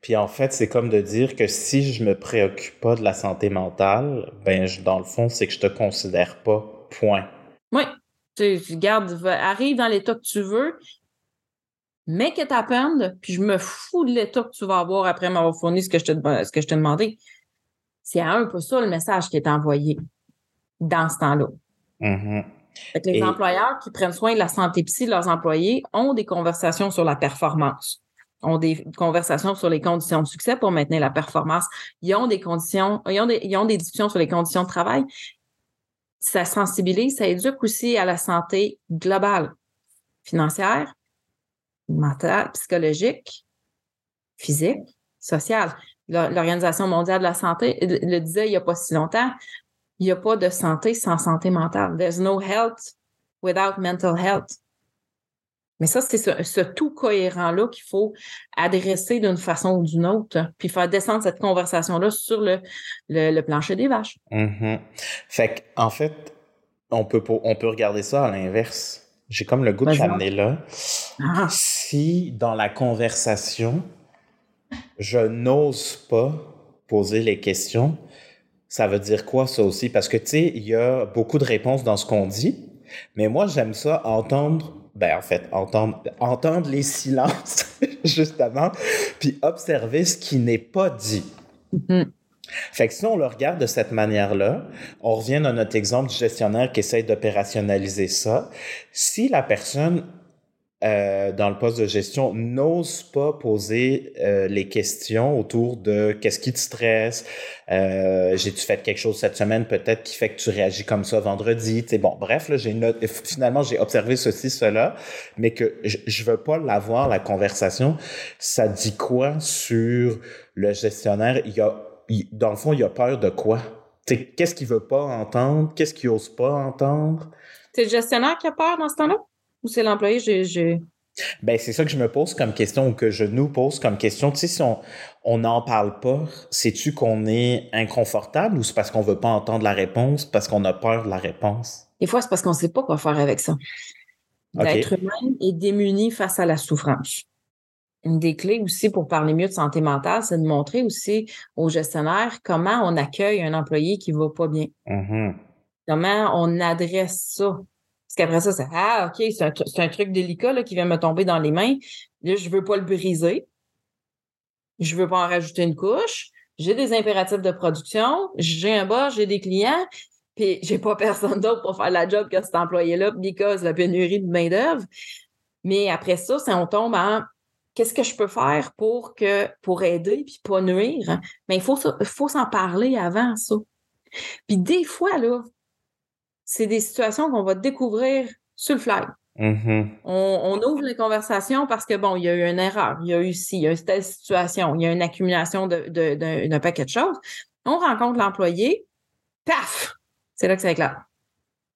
Puis en fait, c'est comme de dire que si je me préoccupe pas de la santé mentale, ben dans le fond, c'est que je te considère pas. Point. Oui. Tu, gardes, arrive dans l'état que tu veux, mais que ta peine, puis je me fous de l'état que tu vas avoir après m'avoir fourni ce que je te, ce que je t'ai demandé. C'est un peu ça le message qui est envoyé dans ce temps-là. Mm-hmm les employeurs qui prennent soin de la santé psy de leurs employés ont des conversations sur la performance, ont des conversations sur les conditions de succès pour maintenir la performance. Ils ont des conditions, ils ont des, ils ont des discussions sur les conditions de travail. Ça sensibilise, ça éduque aussi à la santé globale, financière, mentale, psychologique, physique, sociale. L'Organisation mondiale de la santé le disait il n'y a pas si longtemps, il n'y a pas de santé sans santé mentale. There's no health without mental health. Mais ça, c'est ce, tout cohérent-là qu'il faut adresser d'une façon ou d'une autre, puis faire descendre cette conversation-là sur le, le, plancher des vaches. Mm-hmm. Fait en fait, on peut, on peut regarder ça à l'inverse. j'ai comme le goût de t'amener là. Ah. Si dans la conversation, je n'ose pas poser les questions, ça veut dire quoi ça aussi? Parce que tu sais, il y a beaucoup de réponses dans ce qu'on dit, mais moi j'aime ça entendre ben en fait, entendre, entendre les silences, justement, puis observer ce qui n'est pas dit. Mm-hmm. Fait que si on le regarde de cette manière-là, on revient à notre exemple du gestionnaire qui essaie d'opérationnaliser ça. Si la personne euh, dans le poste de gestion n'ose pas poser euh, les questions autour de qu'est-ce qui te stresse, euh, j'ai-tu fait quelque chose cette semaine peut-être qui fait que tu réagis comme ça vendredi, tu bon, bref, là, j'ai finalement j'ai observé ceci, cela, mais que je, je veux pas l'avoir la conversation. Ça dit quoi sur le gestionnaire? Il a dans le fond, il a peur de quoi? Qu'est-ce qu'il veut pas entendre? Qu'est-ce qu'il ose pas entendre? C'est le gestionnaire qui a peur dans ce temps-là? Ou c'est l'employé? J'ai, Ben, c'est ça que je me pose comme question ou que je nous pose comme question. Tu sais, si on n'en parle pas, sais-tu qu'on est inconfortable ou c'est parce qu'on veut pas entendre la réponse, parce qu'on a peur de la réponse? Des fois, c'est parce qu'on sait pas quoi faire avec ça. L'être humain est démuni face à la souffrance une des clés aussi pour parler mieux de santé mentale, c'est de montrer aussi aux gestionnaires comment on accueille un employé qui va pas bien. Mm-hmm. Comment on adresse ça? Parce qu'après ça, c'est Ah, OK, c'est un, truc délicat là, qui vient me tomber dans les mains. Là, je veux pas le briser. Je veux pas en rajouter une couche. J'ai des impératifs de production. J'ai un bas, j'ai des clients. Puis j'ai pas personne d'autre pour faire la job que cet employé-là, because la pénurie de main-d'œuvre. Mais après ça, ça, on tombe en qu'est-ce que je peux faire pour que pour aider puis pas nuire mais il faut faut s'en parler avant ça puis des fois là c'est des situations qu'on va découvrir sur le fly. Mm-hmm. on, ouvre les conversations parce que bon il y a eu une erreur il y a eu ici il y a eu telle situation il y a une accumulation de, d'un paquet de choses. On rencontre l'employé paf! C'est là que ça éclate.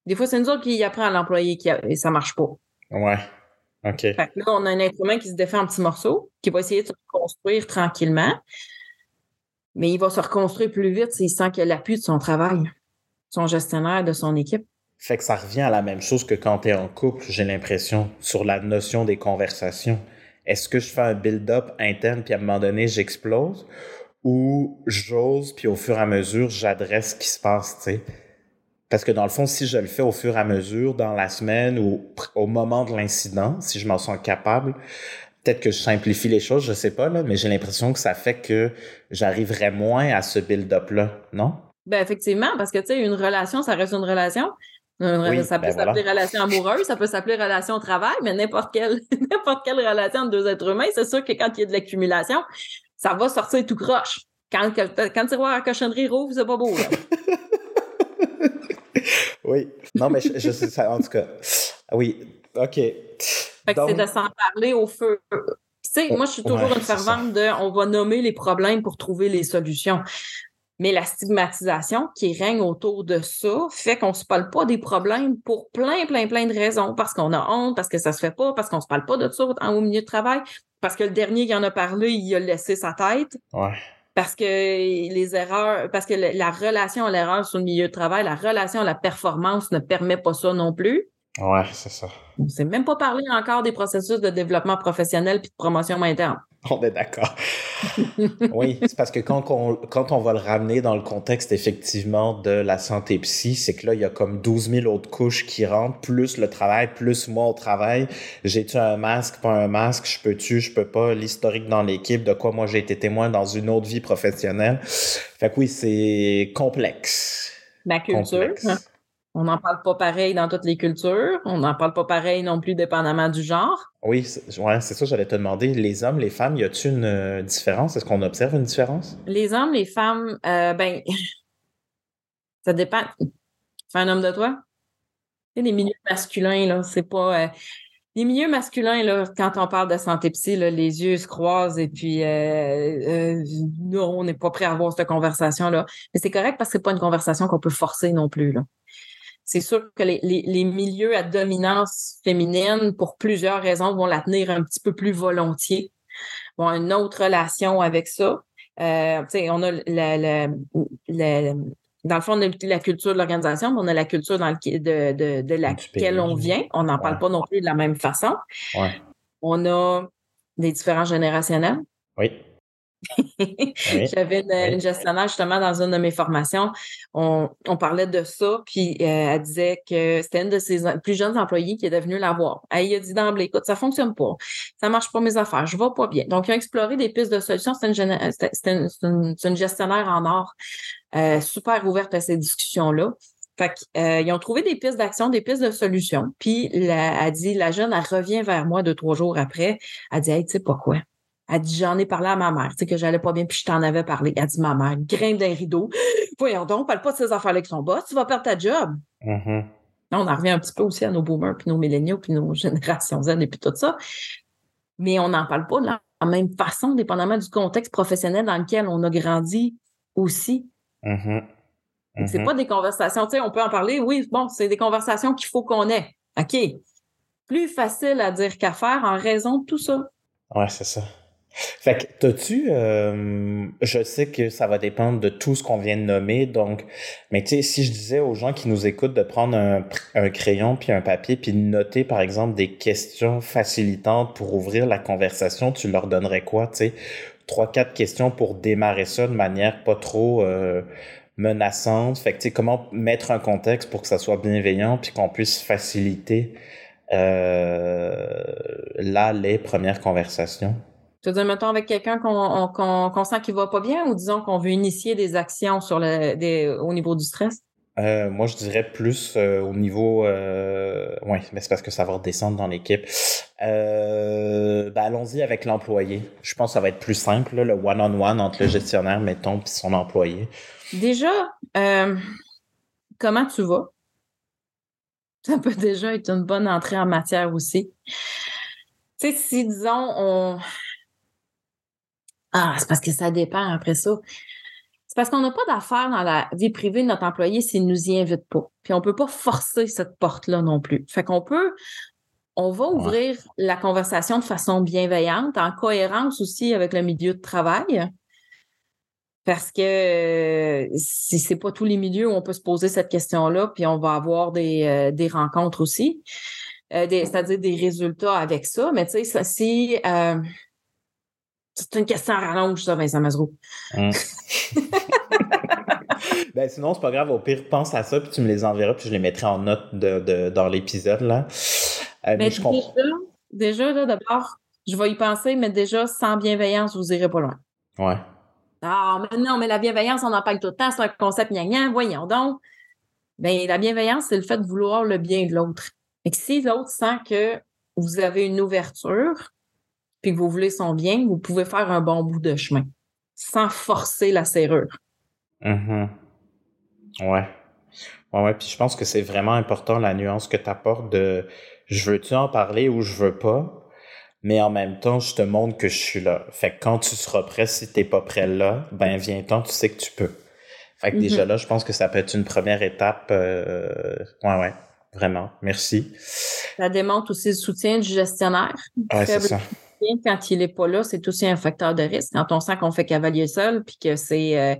Des fois c'est nous autres qui apprend à l'employé qui et ça marche pas. Ouais. Là, on a un être humain qui se défait en petits morceaux, qui va essayer de se reconstruire tranquillement. Mais il va se reconstruire plus vite s'il sent qu'il a l'appui de son travail, gestionnaire, de son équipe. Fait que ça revient à la même chose que quand tu es en couple, j'ai l'impression, sur la notion des conversations. Est-ce que je fais un build-up interne, puis à un moment donné, j'explose? Ou j'ose, puis au fur et à mesure, j'adresse ce qui se passe, tu sais? Parce que dans le fond, si je le fais au fur et à mesure, dans la semaine ou au moment de l'incident, si je m'en sens capable, peut-être que je simplifie les choses, je sais pas, là, mais j'ai l'impression que ça fait que j'arriverai moins à ce build-up-là, non? Ben effectivement, parce que tu sais, une relation, ça reste une relation. ça peut ben s'appeler relation amoureuse, ça peut s'appeler relation au travail, mais n'importe quelle, n'importe quelle relation entre deux êtres humains, c'est sûr que quand il y a de l'accumulation, ça va sortir tout croche. Quand, quand, le tiroir à cochonnerie rouvre, c'est pas beau. Là. oui. Non, mais je, sais ça, en tout cas. Oui, OK. Fait que c'est de s'en parler au feu. Tu sais, moi, je suis toujours une fervente de on va nommer les problèmes pour trouver les solutions. Mais la stigmatisation qui règne autour de ça fait qu'on se parle pas des problèmes pour plein, plein, plein de raisons. Parce qu'on a honte, parce que ça se fait pas, parce qu'on se parle pas de ça au milieu de travail, parce que le dernier qui en a parlé, il a laissé sa tête. Ouais parce que les erreurs, parce que la relation à l'erreur sur le milieu de travail, la relation à la performance ne permet pas ça non plus. Ouais, c'est ça. On ne s'est même pas parlé encore des processus de développement professionnel puis de promotion interne. On est d'accord. oui, c'est parce que quand on, quand on va le ramener dans le contexte effectivement de la santé psy, c'est que là, il y a comme 12 000 autres couches qui rentrent, plus le travail, plus moi au travail. J'ai-tu un masque, pas un masque, je peux-tu, je peux pas, l'historique dans l'équipe, de quoi moi j'ai été témoin dans une autre vie professionnelle? Fait que oui, c'est complexe. La culture. Hein. On n'en parle pas pareil dans toutes les cultures. On n'en parle pas pareil non plus dépendamment du genre. Oui, c'est ouais, ça, j'allais te demander. Les hommes, les femmes, y a-t-il une euh, différence? Est-ce qu'on observe une différence? Les hommes, les femmes, euh, ben, ça dépend. Fais un homme de toi? Tu les milieux masculins, là, c'est pas. Euh, les milieux masculins, là, quand on parle de santé psy, là, les yeux se croisent et puis nous, on n'est pas prêt à avoir cette conversation-là. Mais c'est correct parce que c'est pas une conversation qu'on peut forcer non plus. Là c'est sûr que les, milieux à dominance féminine, pour plusieurs raisons, vont la tenir un petit peu plus volontiers, vont une autre relation avec ça. Euh, on a dans le fond, on a la culture de l'organisation, mais on a la culture dans le, de, de, de, laquelle on vient. On n'en parle pas non plus de la même façon. Ouais. On a des différences générationnels. Oui. J'avais une, gestionnaire justement dans une de mes formations. On, parlait de ça, puis euh, elle disait que c'était une de ses plus jeunes employés qui est devenue la voir. Elle a dit d'emblée, écoute, ça fonctionne pas, ça marche pas mes affaires, je vais pas bien. Donc, ils ont exploré des pistes de solutions. C'est une, une, gestionnaire en or, euh, super ouverte à ces discussions-là. Fait euh, ils ont trouvé des pistes d'action, des pistes de solutions. Puis, elle a dit, la jeune, elle revient vers moi deux, trois jours après. Elle dit, hey, tu sais pas quoi? Elle dit, j'en ai parlé à ma mère, tu sais, que j'allais pas bien, puis je t'en avais parlé. Elle dit, ma mère, grimpe d'un rideau. Voyons donc, parle pas de ces affaires-là avec son boss, tu vas perdre ta job. Mm-hmm. on en revient un petit peu aussi à nos boomers, puis nos milléniaux, puis nos générations Z et puis tout ça. Mais on n'en parle pas de la même façon, dépendamment du contexte professionnel dans lequel on a grandi aussi. Mm-hmm. C'est mm-hmm. pas des conversations, tu sais, on peut en parler, oui, bon, c'est des conversations qu'il faut qu'on ait. OK. Plus facile à dire qu'à faire en raison de tout ça. Ouais, c'est ça. Fait que, t'as-tu, euh, je sais que ça va dépendre de tout ce qu'on vient de nommer, donc, mais tu sais, si je disais aux gens qui nous écoutent de prendre un, un, crayon puis un papier puis de noter, par exemple, des questions facilitantes pour ouvrir la conversation, tu leur donnerais quoi, tu sais? Trois, quatre questions pour démarrer ça de manière pas trop euh, menaçante. Fait que, tu sais, comment mettre un contexte pour que ça soit bienveillant puis qu'on puisse faciliter euh, là les premières conversations? Tu veux dire, mettons, avec quelqu'un qu'on sent qu'il va pas bien ou disons qu'on veut initier des actions sur le, des, au niveau du stress? Euh, moi, je dirais plus euh, au niveau... Euh, oui, mais c'est parce que ça va redescendre dans l'équipe. Euh, ben, allons-y avec l'employé. Je pense que ça va être plus simple, le one-on-one entre le gestionnaire, mettons, puis son employé. Déjà, comment tu vas? Ça peut déjà être une bonne entrée en matière aussi. Tu sais, si, disons, on ah, c'est parce que ça dépend après ça. C'est parce qu'on n'a pas d'affaires dans la vie privée de notre employé s'il nous y invite pas. Puis on peut pas forcer cette porte-là non plus. Fait qu'on peut, on va ouvrir la conversation de façon bienveillante, en cohérence aussi avec le milieu de travail. Parce que si c'est pas tous les milieux où on peut se poser cette question-là, puis on va avoir des, euh, des rencontres aussi, euh, c'est-à-dire des résultats avec ça. Mais tu sais, si euh, c'est une question à rallonge, ça, Vincent Mazreau. Hum. ben sinon, c'est pas grave. Au pire, pense à ça, puis tu me les enverras, puis je les mettrai en note de, dans l'épisode. là. Euh, mais, je déjà, là, d'abord, je vais y penser, mais déjà, sans bienveillance, vous irez pas loin. Ouais. Ah, mais non, mais la bienveillance, on en parle tout le temps, c'est un concept gnangnan, voyons donc. Ben, la bienveillance, c'est le fait de vouloir le bien de l'autre. Et que si l'autre sent que vous avez une ouverture, puis que vous voulez son bien, vous pouvez faire un bon bout de chemin sans forcer la serrure. Mm Ouais. Ouais, ouais. Puis je pense que c'est vraiment important la nuance que tu apportes de je veux-tu en parler ou je veux pas, mais en même temps, je te montre que je suis là. Fait que quand tu seras prêt, si t'es pas prêt là, ben viens-t'en, tu sais que tu peux. Fait que déjà mm-hmm. là, je pense que ça peut être une première étape. Euh... Ouais, ouais. Vraiment. Merci. Ça démontre aussi le soutien du gestionnaire. Ouais, c'est ça quand il n'est pas là, c'est aussi un facteur de risque. Quand on sent qu'on fait cavalier seul, puis que c'est euh,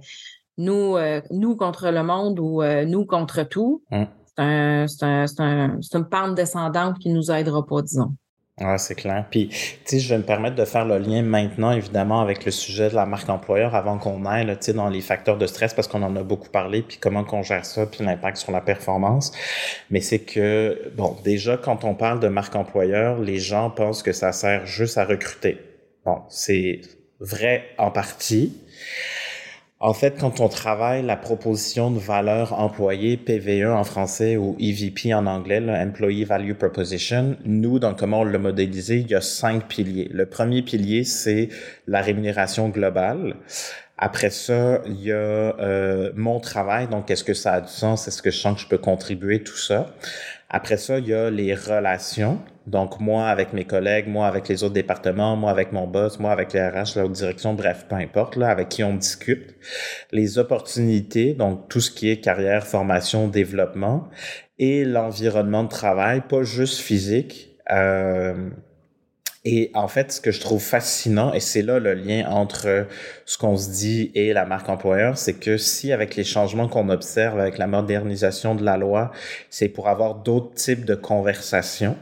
nous, euh, nous contre le monde ou euh, nous contre tout, mm. c'est un, une pente descendante qui nous aidera pas, disons. Ouais, c'est clair. Puis, tu sais, je vais me permettre de faire le lien maintenant, évidemment, avec le sujet de la marque employeur avant qu'on aille, tu sais, dans les facteurs de stress, parce qu'on en a beaucoup parlé, puis comment qu'on gère ça, puis l'impact sur la performance. Mais c'est que, bon, déjà, quand on parle de marque employeur, les gens pensent que ça sert juste à recruter. Bon, c'est vrai en partie. En fait, quand on travaille la proposition de valeur employée, PVE en français ou EVP en anglais, Employee Value Proposition, nous, dans comment on l'a modélisé, il y a cinq piliers. Le premier pilier, c'est la rémunération globale. Après ça, il y a euh, mon travail, donc est-ce que ça a du sens, est-ce que je sens que je peux contribuer, tout ça. Après ça, il y a les relations. Donc, moi avec mes collègues, moi avec les autres départements, moi avec mon boss, moi avec les RH, la haute direction, bref, peu importe, là, avec qui on discute. Les opportunités, donc tout ce qui est carrière, formation, développement. Et l'environnement de travail, pas juste physique. Euh, Et en fait, ce que je trouve fascinant, et c'est là le lien entre ce qu'on se dit et la marque employeur, c'est que si avec les changements qu'on observe, avec la modernisation de la loi, c'est pour avoir d'autres types de conversations,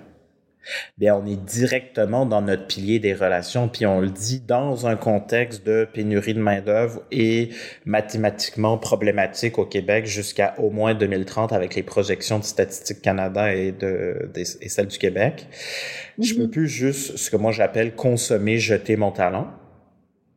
bien, on est directement dans notre pilier des relations, puis on le dit dans un contexte de pénurie de main-d'œuvre et mathématiquement problématique au Québec jusqu'à au moins 2030 avec les projections de Statistique Canada et, de, et celles du Québec. Je peux mm-hmm. plus juste ce que moi j'appelle consommer, jeter mon talent.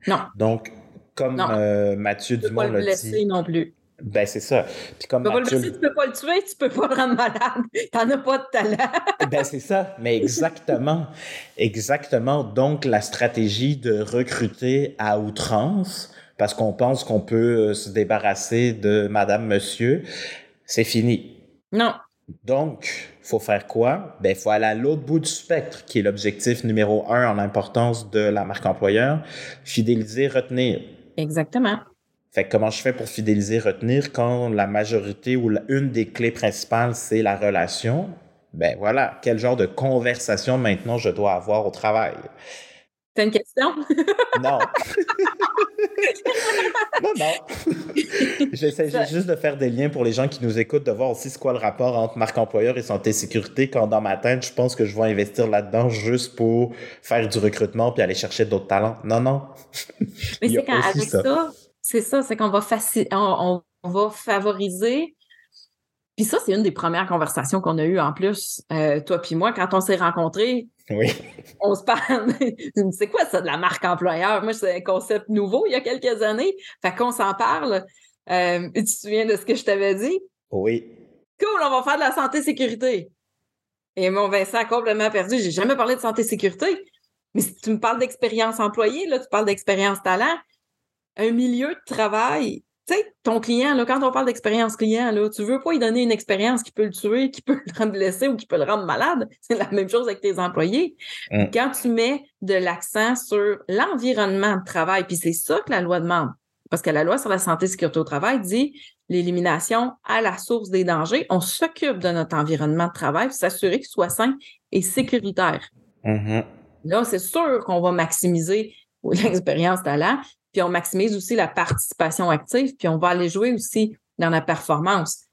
Non. Donc, comme euh, Mathieu Dumont l'a dit. non plus. Ben, c'est ça. Puis comme tu, peux pas le, tu peux pas le tuer, tu peux pas le rendre malade. T'en as pas de talent. ben, c'est ça. Mais exactement. exactement. Donc, la stratégie de recruter à outrance, parce qu'on pense qu'on peut euh, se débarrasser de madame, monsieur, c'est fini. Non. Donc, faut faire quoi? Ben, faut aller à l'autre bout du spectre, qui est l'objectif numéro un en importance de la marque employeur. Fidéliser, retenir. Exactement. Fait comment je fais pour fidéliser, retenir quand la majorité ou une des clés principales, c'est la relation? Ben voilà, quel genre de conversation maintenant je dois avoir au travail? T'as une question? Non. non, non. J'essaie juste de faire des liens pour les gens qui nous écoutent, de voir aussi c'est quoi le rapport entre marque employeur et santé sécurité, quand dans ma tête, je pense que je vais investir là-dedans juste pour faire du recrutement puis aller chercher d'autres talents. Non, non. Mais c'est quand avec ça c'est ça, c'est qu'on va, on, va favoriser. Puis ça, c'est une des premières conversations qu'on a eues en plus, euh, toi puis moi, quand on s'est rencontrés. Oui. On se parle. c'est quoi ça de la marque employeur? Moi, c'est un concept nouveau il y a quelques années. Fait qu'on s'en parle. Euh, tu te souviens de ce que je t'avais dit? Oui. Cool, on va faire de la santé-sécurité. Et mon Vincent a complètement perdu. J'ai jamais parlé de santé-sécurité. Mais si tu me parles d'expérience employée, là, tu parles d'expérience talent un milieu de travail. Tu sais, ton client, là, quand on parle d'expérience client, là, tu veux pas lui donner une expérience qui peut le tuer, qui peut le rendre blessé ou qui peut le rendre malade. C'est la même chose avec tes employés. Mm. Quand tu mets de l'accent sur l'environnement de travail, puis c'est ça que la loi demande. Parce que la loi sur la santé et sécurité au travail dit l'élimination à la source des dangers. On s'occupe de notre environnement de travail pour s'assurer qu'il soit sain et sécuritaire. Mm-hmm. Là, c'est sûr qu'on va maximiser l'expérience talent, puis on maximise aussi la participation active, puis on va aller jouer aussi dans la performance.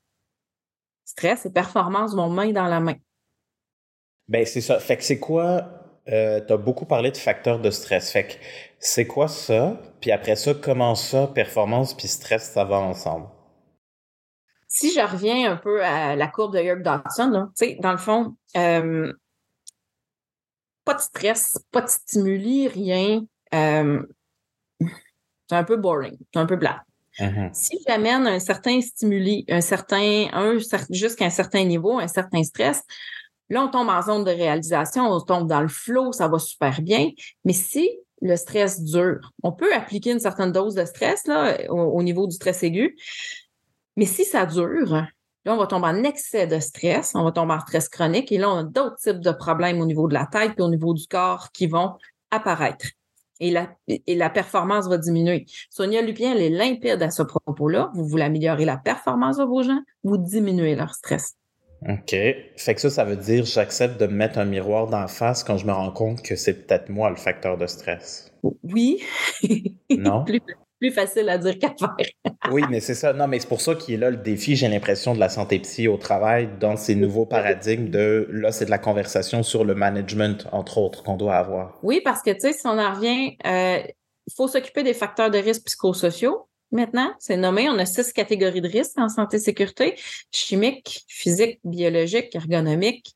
Stress et performance vont main dans la main. Ben c'est ça. Fait que c'est quoi? Euh, tu as beaucoup parlé de facteurs de stress. Fait que c'est quoi ça? Puis après ça, comment ça, performance puis stress, ça va ensemble? Si je reviens un peu à la courbe de Yerk Dodson, dans le fond, euh, pas de stress, pas de stimuli, rien. Euh, c'est un peu boring, c'est un peu plat. Mm-hmm. Si j'amène un certain stimuli, un certain, un, jusqu'à un certain niveau, un certain stress, là, on tombe en zone de réalisation, on tombe dans le flow, ça va super bien. Mais si le stress dure, on peut appliquer une certaine dose de stress là, au, niveau du stress aigu. Mais si ça dure, là, on va tomber en excès de stress, on va tomber en stress chronique et là, on a d'autres types de problèmes au niveau de la tête et au niveau du corps qui vont apparaître et la, et la performance va diminuer. Sonia Lupien, elle est limpide à ce propos-là. Vous voulez améliorer la performance de vos gens, vous diminuez leur stress. OK. Fait que ça, ça veut dire j'accepte de me mettre un miroir d'en face quand je me rends compte que c'est peut-être moi le facteur de stress. Oui. Non? plus facile à dire qu'à faire. oui, mais c'est ça. Non, mais c'est pour ça qu'il est là le défi, j'ai l'impression, de la santé psy au travail dans ces nouveaux paradigmes de là, c'est de la conversation sur le management, entre autres, qu'on doit avoir. Oui, parce que, tu sais, si on en revient, euh, il faut s'occuper des facteurs de risque psychosociaux. Maintenant, c'est nommé, on a six catégories de risques en santé-sécurité, chimique, physique, biologique, ergonomique,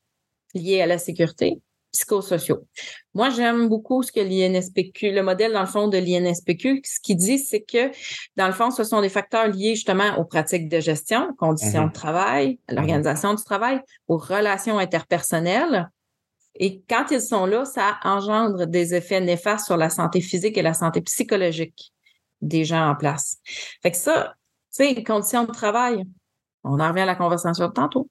liées à la sécurité psychosociaux. Moi, j'aime beaucoup ce que l'INSPQ, le modèle dans le fond de l'INSPQ, ce qui dit, c'est que dans le fond, ce sont des facteurs liés justement aux pratiques de gestion, conditions mm-hmm. de travail, à l'organisation du travail, aux relations interpersonnelles. Et quand ils sont là, ça engendre des effets néfastes sur la santé physique et la santé psychologique des gens en place. Fait que ça, tu sais, conditions de travail, on en revient à la conversation de tantôt.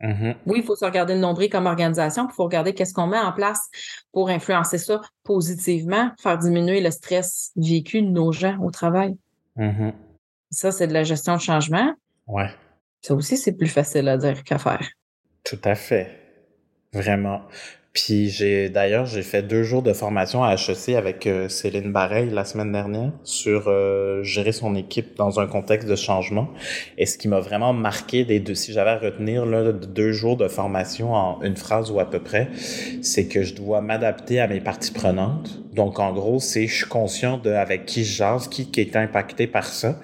Mm-hmm. Oui, il faut se regarder le nombril comme organisation, il faut regarder qu'est-ce qu'on met en place pour influencer ça positivement, faire diminuer le stress vécu de nos gens au travail. Mm-hmm. Ça, c'est de la gestion de changement. Ouais. Ça aussi, c'est plus facile à dire qu'à faire. Tout à fait. Vraiment. Puis j'ai d'ailleurs j'ai fait deux jours de formation à HEC avec euh, Céline Bareil la semaine dernière sur euh, gérer son équipe dans un contexte de changement. Et ce qui m'a vraiment marqué des deux, si j'avais à retenir là, deux jours de formation en une phrase ou à peu près, c'est que je dois m'adapter à mes parties prenantes. Donc en gros, c'est je suis conscient de avec qui je jase, qui, qui est impacté par ça.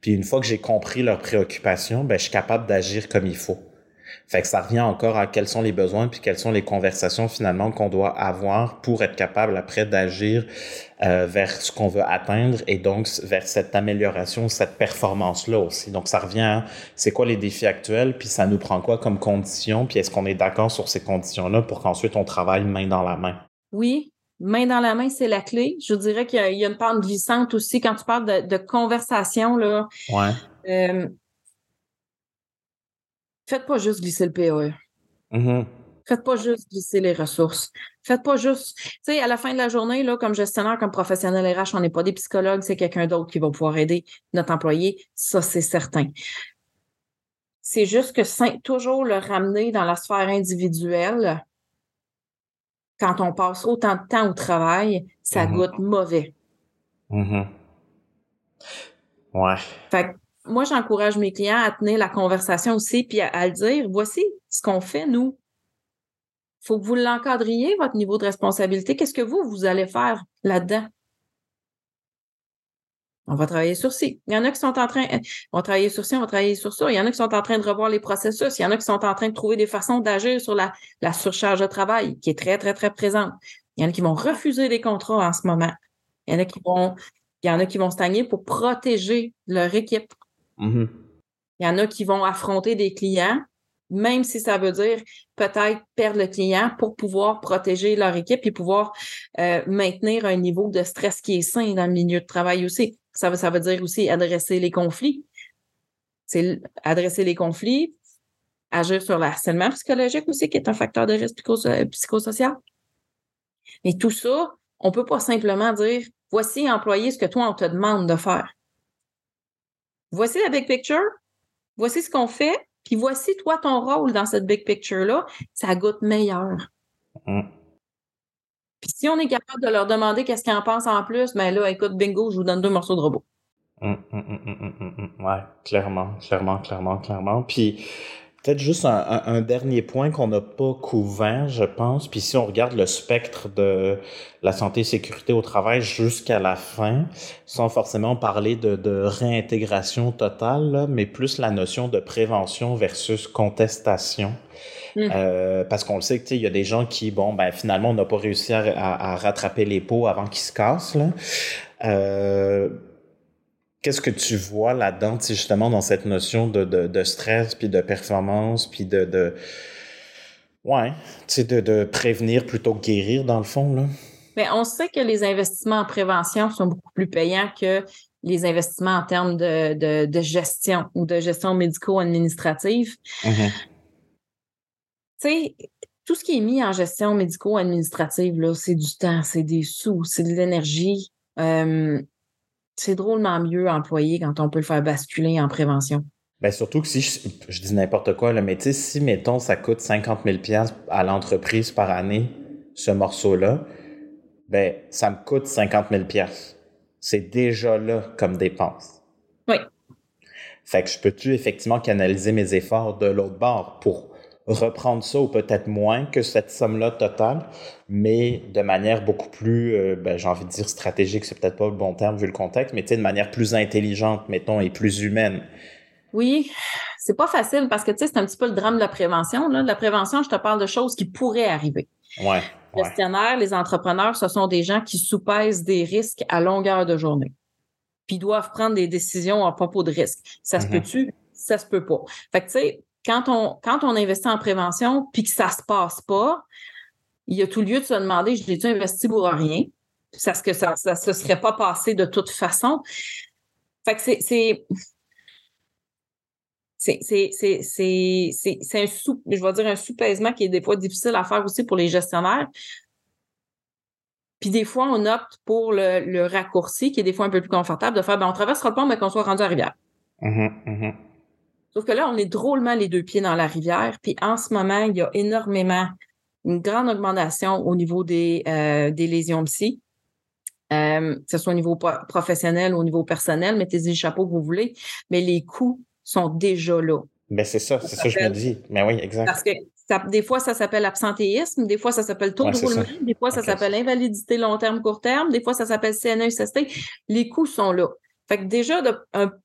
Puis une fois que j'ai compris leurs préoccupations, ben je suis capable d'agir comme il faut. Fait que ça revient encore à quels sont les besoins puis quelles sont les conversations finalement qu'on doit avoir pour être capable après d'agir euh, vers ce qu'on veut atteindre et donc vers cette amélioration, cette performance-là aussi. Donc ça revient à c'est quoi les défis actuels puis ça nous prend quoi comme conditions puis est-ce qu'on est d'accord sur ces conditions-là pour qu'ensuite on travaille main dans la main? Oui, main dans la main, c'est la clé. Je dirais qu'il y, a une part glissante aussi quand tu parles de, de conversation. Là. Ouais. Euh, Faites pas juste glisser le PAE. Mm-hmm. Faites pas juste glisser les ressources. Faites pas juste. Tu sais, à la fin de la journée, là, comme gestionnaire, comme professionnel RH, on n'est pas des psychologues, c'est quelqu'un d'autre qui va pouvoir aider notre employé. Ça, c'est certain. C'est juste que toujours le ramener dans la sphère individuelle, quand on passe autant de temps au travail, ça mm-hmm. goûte mauvais. Mm-hmm. Ouais. Fait moi, j'encourage mes clients à tenir la conversation aussi, puis à, le dire, voici ce qu'on fait, nous. Il faut que vous l'encadriez, votre niveau de responsabilité. Qu'est-ce que vous, vous allez faire là-dedans? On va travailler sur ci. Il y en a qui sont en train, on va travailler sur ci, on va travailler sur ça. Il y en a qui sont en train de revoir les processus. Il y en a qui sont en train de trouver des façons d'agir sur la, la surcharge de travail qui est très, très, très présente. Il y en a qui vont refuser des contrats en ce moment. Il y en a qui vont, il y en a qui vont stagner pour protéger leur équipe. Mm-hmm. Il y en a qui vont affronter des clients, même si ça veut dire peut-être perdre le client pour pouvoir protéger leur équipe et pouvoir euh, maintenir un niveau de stress qui est sain dans le milieu de travail aussi. Ça ça veut dire aussi adresser les conflits. C'est adresser les conflits, agir sur l'harcèlement psychologique aussi, qui est un facteur de risque psychosocial. Mais tout ça, on peut pas simplement dire voici employer ce que toi on te demande de faire voici la big picture, voici ce qu'on fait, puis voici toi ton rôle dans cette big picture-là, ça goûte meilleur. Mm. Puis si on est capable de leur demander qu'est-ce qu'ils en pensent en plus, ben là, écoute, bingo, je vous donne deux morceaux de robot. Mm, mm, ouais, clairement, clairement, clairement, clairement. Puis Peut-être juste un, dernier point qu'on n'a pas couvert, je pense. Puis si on regarde le spectre de la santé et sécurité au travail jusqu'à la fin, sans forcément parler de, réintégration totale, mais plus la notion de prévention versus contestation. Hmm. Euh, parce qu'on le sait qu'il y a des gens qui, bon, ben finalement, on n'a pas réussi à, rattraper les pots avant qu'ils se cassent. Là. Euh, Qu'est-ce que tu vois là-dedans, justement, dans cette notion de, de, stress, puis de performance, puis de, de ouais, de, de prévenir plutôt que guérir, dans le fond, là? Mais on sait que les investissements en prévention sont beaucoup plus payants que les investissements en termes de, de, gestion ou de gestion médico-administrative. Mm-hmm. Tu sais, tout ce qui est mis en gestion médico-administrative, c'est du temps, c'est des sous, c'est de l'énergie. Euh, c'est drôlement mieux employé quand on peut le faire basculer en prévention. Ben surtout que si je, dis n'importe quoi, là, mais tu sais, si, mettons, ça coûte 50 000 à l'entreprise par année, ce morceau-là, ben, ça me coûte 50 000 C'est déjà là comme dépense. Oui. Fait que je peux-tu effectivement canaliser mes efforts de l'autre bord pour reprendre ça ou peut-être moins que cette somme-là totale, mais de manière beaucoup plus, euh, ben, j'ai envie de dire stratégique, c'est peut-être pas le bon terme vu le contexte, mais de manière plus intelligente, mettons, et plus humaine. Oui, c'est pas facile parce que tu sais, c'est un petit peu le drame de la prévention. Là. De la prévention, je te parle de choses qui pourraient arriver. Ouais, les gestionnaires, les entrepreneurs, ce sont des gens qui soupèsent des risques à longueur de journée. Puis doivent prendre des décisions à propos de risques. Ça se mm-hmm. peut-tu? Ça se peut pas. Fait que tu sais, quand on, quand on investit en prévention puis que ça se passe pas, il y a tout lieu de se demander, je l'ai-tu investi pour rien? Parce que ça ne se serait pas passé de toute façon. Fait que c'est, c'est, un sous, je vais dire un sous-pèsement qui est des fois difficile à faire aussi pour les gestionnaires. Puis des fois, on opte pour le, raccourci, qui est des fois un peu plus confortable, de faire, ben, on traversera le pont, mais qu'on soit rendu à rivière. Mm-hmm, mm-hmm. Sauf que là, on est drôlement les deux pieds dans la rivière. Puis en ce moment, il y a énormément une grande augmentation au niveau des, euh, des lésions psy. Euh, que ce soit au niveau professionnel ou au niveau personnel, mettez-y le chapeau que vous voulez, mais les coûts sont déjà là. Ben c'est ça, c'est ça que je me dis. Mais ben oui, exact. Parce que des fois, ça s'appelle absentéisme, des fois, ça s'appelle taux de roulement, des fois, ça s'appelle invalidité long terme, court terme, des fois, ça s'appelle CNESST. Les coûts sont là. Fait que déjà,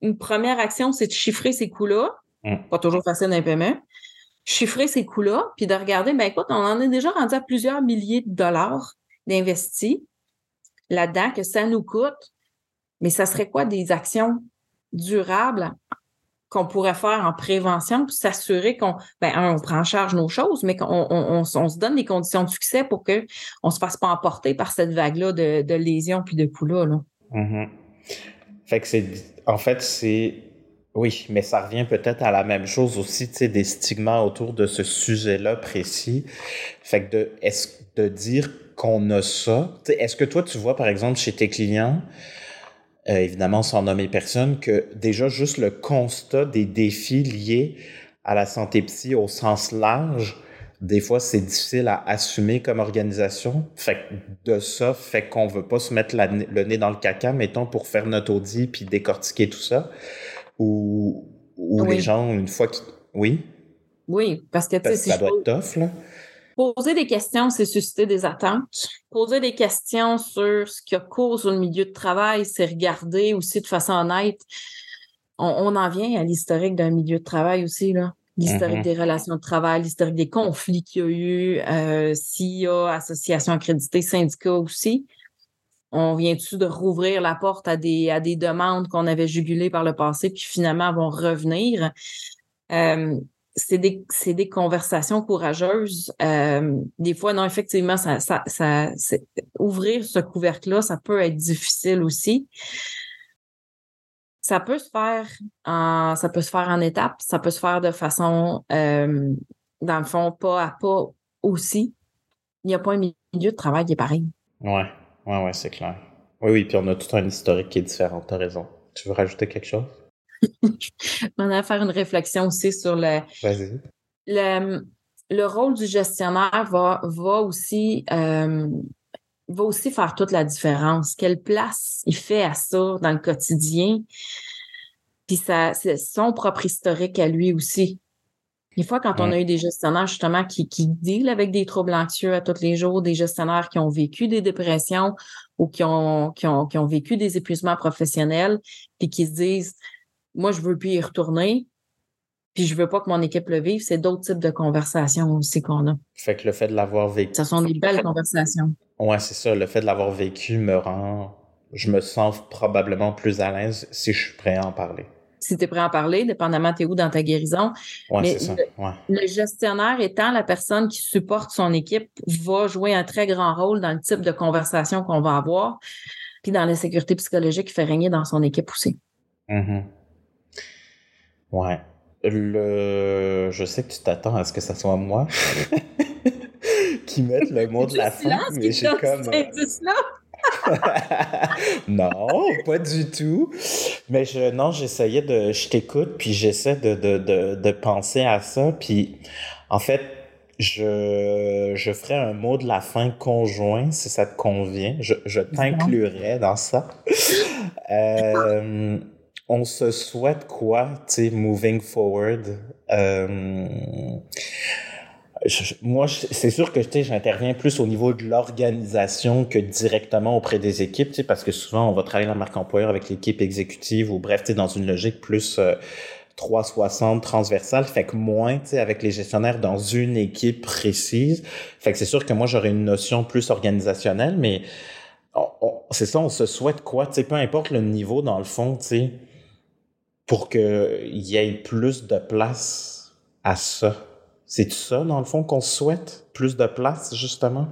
une première action, c'est de chiffrer ces coûts-là. Mm. Pas toujours facile d'un paiement. Chiffrer ces coûts-là, puis de regarder, ben écoute, on en est déjà rendu à plusieurs milliers de dollars d'investis là-dedans que ça nous coûte. Mais ça serait quoi des actions durables qu'on pourrait faire en prévention pour s'assurer qu'on, ben, on prend en charge nos choses, mais qu'on on, se donne des conditions de succès pour qu'on ne se fasse pas emporter par cette vague-là de, lésions puis de coups-là. Mm-hmm. En fait, c'est, oui, mais ça revient peut-être à la même chose aussi, des stigmas autour de ce sujet-là précis. Fait que de dire qu'on a ça, est-ce que toi, tu vois, par exemple, chez tes clients, euh, évidemment sans nommer personne, que déjà juste le constat des défis liés à la santé psy au sens large, des fois c'est difficile à assumer comme organisation. Fait que de ça, fait qu'on veut pas se mettre le nez dans le caca, mettons, pour faire notre audit puis décortiquer tout ça. Ou, ou les gens, une fois qu'ils... Oui? Oui, parce que, parce que ça doit être tough, là. Poser des questions, c'est susciter des attentes. Poser des questions sur ce qui a cours sur le milieu de travail, c'est regarder aussi de façon honnête. On, en vient à l'historique d'un milieu de travail aussi, là. L'historique mm-hmm. des relations de travail, l'historique des conflits qu'il y a eu, euh, s'il y a association accréditée, syndicats aussi. On vient-tu de rouvrir la porte à des, à des demandes qu'on avait jugulées par le passé, puis finalement vont revenir? Euh, c'est des, des, conversations courageuses. Euh, des fois, non, effectivement, ça, ça, ça ouvrir ce couvercle-là, ça peut être difficile aussi. Ça peut se faire en, ça peut se faire en étapes, ça peut se faire de façon, euh, dans le fond, pas à pas aussi. Il n'y a pas un milieu de travail qui est pareil. Ouais, ouais, ouais, c'est clair. Oui, oui, puis on a tout un historique qui est différent, tu as raison. Tu veux rajouter quelque chose? On a à faire une réflexion aussi sur le, le, le, rôle du gestionnaire va, va aussi euh, va aussi faire toute la différence. Quelle place il fait à ça dans le quotidien? Puis ça, c'est son propre historique à lui aussi. Des fois, quand on a eu des gestionnaires justement qui, qui deal avec des troubles anxieux à tous les jours, des gestionnaires qui ont vécu des dépressions ou qui ont, qui ont, qui ont vécu des épuisements professionnels, puis qui se disent moi, je veux plus y retourner. Puis je veux pas que mon équipe le vive. C'est d'autres types de conversations aussi qu'on a. Fait que le fait de l'avoir vécu. Ce sont des belles conversations. Ouais, c'est ça. Le fait de l'avoir vécu me rend. Je me sens probablement plus à l'aise si je suis prêt à en parler. Si tu es prêt à en parler, dépendamment t'es où dans ta guérison. Ouais, c'est ça. Ouais. Le gestionnaire étant la personne qui supporte son équipe va jouer un très grand rôle dans le type de conversation qu'on va avoir, puis dans la sécurité psychologique qu'il fait régner dans son équipe aussi. Mm Ouais. Le... Je sais que tu t'attends à ce que ça soit moi qui mette le mot de la fin, mais j'ai comme... non, pas du tout. Mais je, non, j'essayais de, je t'écoute, puis j'essaie de, de, de, de, penser à ça. Puis, en fait, je, je ferai un mot de la fin conjoint, si ça te convient. Je, je t'inclurai dans ça. Euh, on se souhaite quoi, tu sais, moving forward? Euh, moi, c'est sûr que j'interviens plus au niveau de l'organisation que directement auprès des équipes, parce que souvent, on va travailler la marque employeur avec l'équipe exécutive ou bref, dans une logique plus 360 euh, transversale, fait que moins avec les gestionnaires dans une équipe précise. Fait que c'est sûr que moi, j'aurais une notion plus organisationnelle, mais c'est ça, on se souhaite quoi, peu importe le niveau dans le fond, tu sais pour qu'il y ait plus de place à ça. C'est ça, dans le fond, qu'on souhaite? Plus de place, justement,